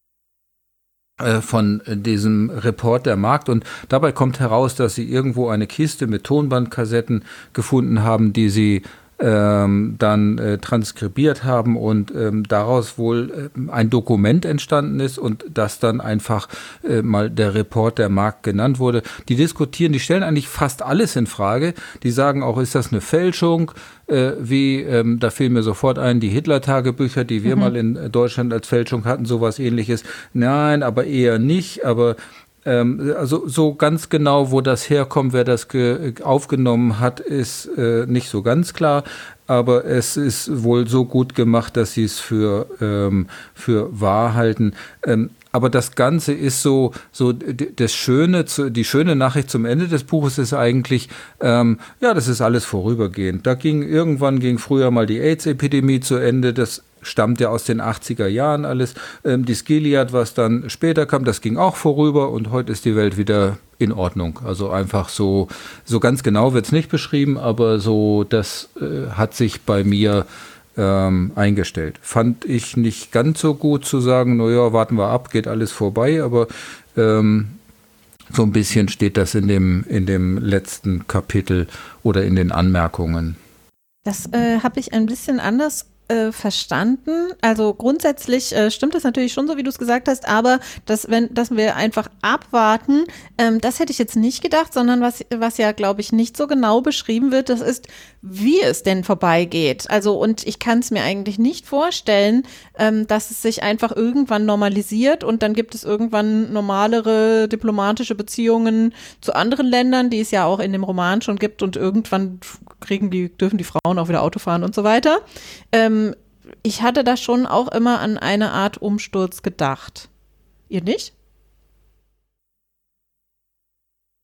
äh, von diesem Report der Markt. Und dabei kommt heraus, dass sie irgendwo eine Kiste mit Tonbandkassetten gefunden haben, die sie ähm, dann äh, transkribiert haben und ähm, daraus wohl äh, ein Dokument entstanden ist und das dann einfach äh, mal der Report der Markt genannt wurde. Die diskutieren, die stellen eigentlich fast alles in Frage. Die sagen auch, ist das eine Fälschung? Äh, wie, ähm, da fiel mir sofort ein, die Hitler-Tagebücher, die wir mhm. mal in Deutschland als Fälschung hatten, sowas ähnliches. Nein, aber eher nicht. Aber ähm, also so ganz genau, wo das herkommt, wer das aufgenommen hat, ist äh, nicht so ganz klar. Aber es ist wohl so gut gemacht, dass sie es für, ähm, für wahr halten. Ähm, aber das Ganze ist so, so das Schöne, die schöne Nachricht zum Ende des Buches ist eigentlich, ähm, ja, das ist alles vorübergehend. Da ging irgendwann ging früher mal die AIDS-Epidemie zu Ende. Das stammt ja aus den 80er Jahren alles. Ähm, die Skiliad, was dann später kam, das ging auch vorüber und heute ist die Welt wieder in Ordnung. Also einfach so, so ganz genau wird es nicht beschrieben, aber so, das äh, hat sich bei mir ähm, eingestellt. Fand ich nicht ganz so gut zu sagen, naja, warten wir ab, geht alles vorbei, aber ähm, so ein bisschen steht das in dem, in dem letzten Kapitel oder in den Anmerkungen. Das äh, habe ich ein bisschen anders äh, verstanden. Also grundsätzlich äh, stimmt das natürlich schon so, wie du es gesagt hast, aber dass, wenn, dass wir einfach abwarten, ähm, das hätte ich jetzt nicht gedacht, sondern was, was ja, glaube ich, nicht so genau beschrieben wird, das ist, wie es denn vorbeigeht. Also, und ich kann es mir eigentlich nicht vorstellen, ähm, dass es sich einfach irgendwann normalisiert und dann gibt es irgendwann normalere diplomatische Beziehungen zu anderen Ländern, die es ja auch in dem Roman schon gibt und irgendwann kriegen die, dürfen die Frauen auch wieder Auto fahren und so weiter. Ähm, ich hatte da schon auch immer an eine Art Umsturz gedacht. Ihr nicht?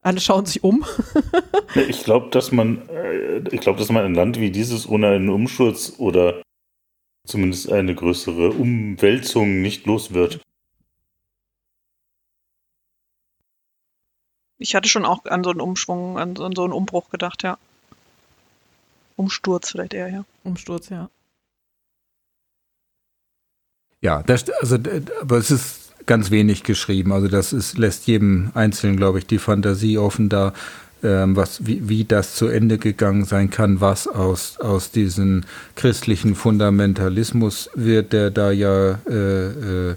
Alle schauen sich um. ich glaube, dass man, äh, ich glaube, dass man ein Land wie dieses ohne einen Umsturz oder zumindest eine größere Umwälzung nicht los wird. Ich hatte schon auch an so einen Umschwung, an so einen Umbruch gedacht, ja. Umsturz vielleicht eher, ja. Umsturz, ja. Ja, das, also, aber es ist ganz wenig geschrieben. Also das ist, lässt jedem Einzelnen, glaube ich, die Fantasie offen da, ähm, was, wie, wie das zu Ende gegangen sein kann, was aus, aus diesem christlichen Fundamentalismus wird, der da ja äh, äh,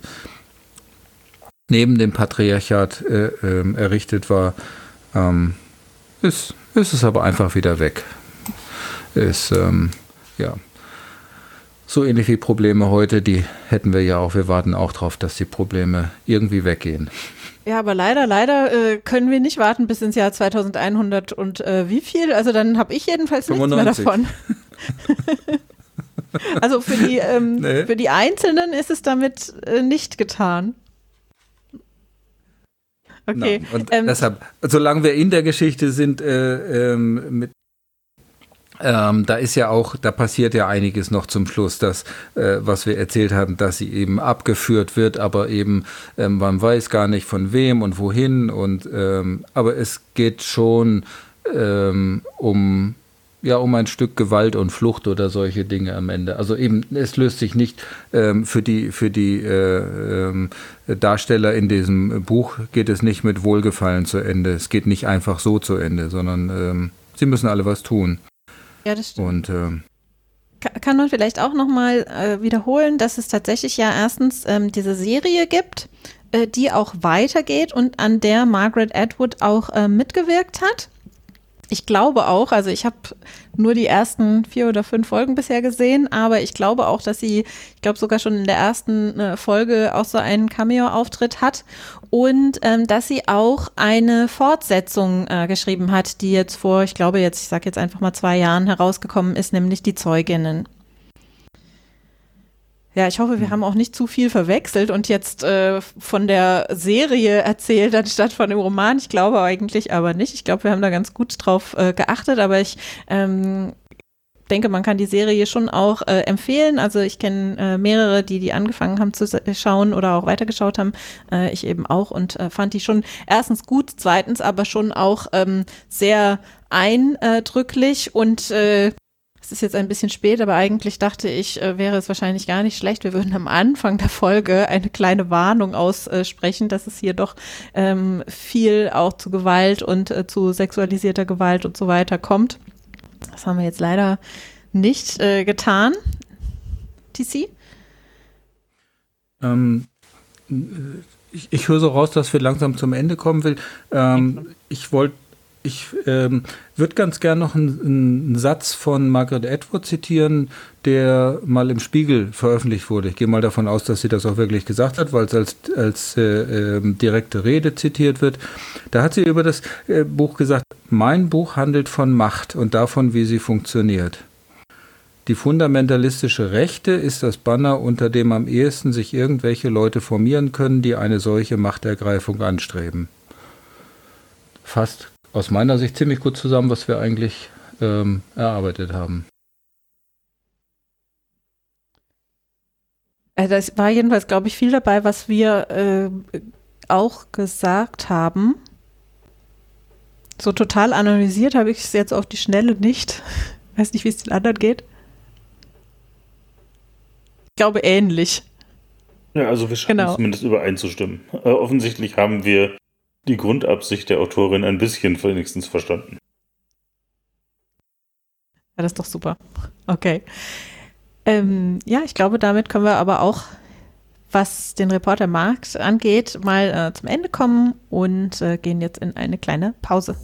neben dem Patriarchat äh, ähm, errichtet war. Ähm, ist, ist es aber einfach wieder weg. Ist, ähm, ja, so ähnlich wie Probleme heute, die hätten wir ja auch. Wir warten auch darauf, dass die Probleme irgendwie weggehen. Ja, aber leider, leider äh, können wir nicht warten bis ins Jahr 2100 und äh, wie viel? Also dann habe ich jedenfalls 95. nichts mehr davon. also für die, ähm, nee. für die Einzelnen ist es damit äh, nicht getan. Okay. Und ähm, deshalb, solange wir in der Geschichte sind, äh, ähm, mit ähm, da ist ja auch, da passiert ja einiges noch zum Schluss, dass, äh, was wir erzählt haben, dass sie eben abgeführt wird, aber eben ähm, man weiß gar nicht von wem und wohin und ähm, aber es geht schon ähm, um ja um ein Stück Gewalt und Flucht oder solche Dinge am Ende. Also eben es löst sich nicht ähm, für die für die äh, ähm, Darsteller in diesem Buch geht es nicht mit Wohlgefallen zu Ende. Es geht nicht einfach so zu Ende, sondern sie müssen alle was tun. Ja, das stimmt. Und ähm, kann man vielleicht auch nochmal äh, wiederholen, dass es tatsächlich ja erstens ähm, diese Serie gibt, äh, die auch weitergeht und an der Margaret Atwood auch äh, mitgewirkt hat. Ich glaube auch, also ich habe nur die ersten vier oder fünf Folgen bisher gesehen, aber ich glaube auch, dass sie, ich glaube sogar schon in der ersten äh, Folge auch so einen Cameo-Auftritt hat und ähm, dass sie auch eine Fortsetzung äh, geschrieben hat, die jetzt vor, ich glaube jetzt, ich sage jetzt einfach mal zwei Jahren herausgekommen ist, nämlich die Zeuginnen. Ja, ich hoffe, wir hm. haben auch nicht zu viel verwechselt und jetzt äh, von der Serie erzählt anstatt von dem Roman. Ich glaube eigentlich aber nicht. Ich glaube, wir haben da ganz gut drauf äh, geachtet, aber ich ähm, denke, man kann die Serie schon auch äh, empfehlen. Also ich kenne äh, mehrere, die die angefangen haben zu schauen oder auch weitergeschaut haben. Äh, ich eben auch und äh, fand die schon erstens gut, zweitens aber schon auch ähm, sehr eindrücklich und äh, es ist jetzt ein bisschen spät, aber eigentlich dachte ich, äh, wäre es wahrscheinlich gar nicht schlecht. Wir würden am Anfang der Folge eine kleine Warnung aussprechen, dass es hier doch ähm, viel auch zu Gewalt und äh, zu sexualisierter Gewalt und so weiter kommt. Das haben wir jetzt leider nicht äh, getan. TC? Ähm, ich, ich höre so raus, dass wir langsam zum Ende kommen will. Ähm, ich wollte ich ähm, würde ganz gern noch einen, einen, Satz von Margaret Atwood zitieren, der mal im Spiegel veröffentlicht wurde. Ich gehe mal davon aus, dass sie das auch wirklich gesagt hat, weil es als, als äh, äh, direkte Rede zitiert wird. Da hat sie über das äh, Buch gesagt, mein Buch handelt von Macht und davon, wie sie funktioniert. Die fundamentalistische Rechte ist das Banner, unter dem am ehesten sich irgendwelche Leute formieren können, die eine solche Machtergreifung anstreben. Fast aus meiner Sicht ziemlich gut zusammen, was wir eigentlich ähm, erarbeitet haben. Also das war jedenfalls, glaube ich, viel dabei, was wir äh, auch gesagt haben. So total analysiert habe ich es jetzt auf die Schnelle nicht. Weiß nicht, wie es den anderen geht. Ich glaube ähnlich. Ja, also wir schaffen genau. zumindest übereinzustimmen. Äh, offensichtlich haben wir die Grundabsicht der Autorin ein bisschen wenigstens verstanden. Ja, das ist doch super. Okay. Ähm, ja, ich glaube, damit können wir aber auch, was den Reportermarkt angeht, mal äh, zum Ende kommen und äh, gehen jetzt in eine kleine Pause.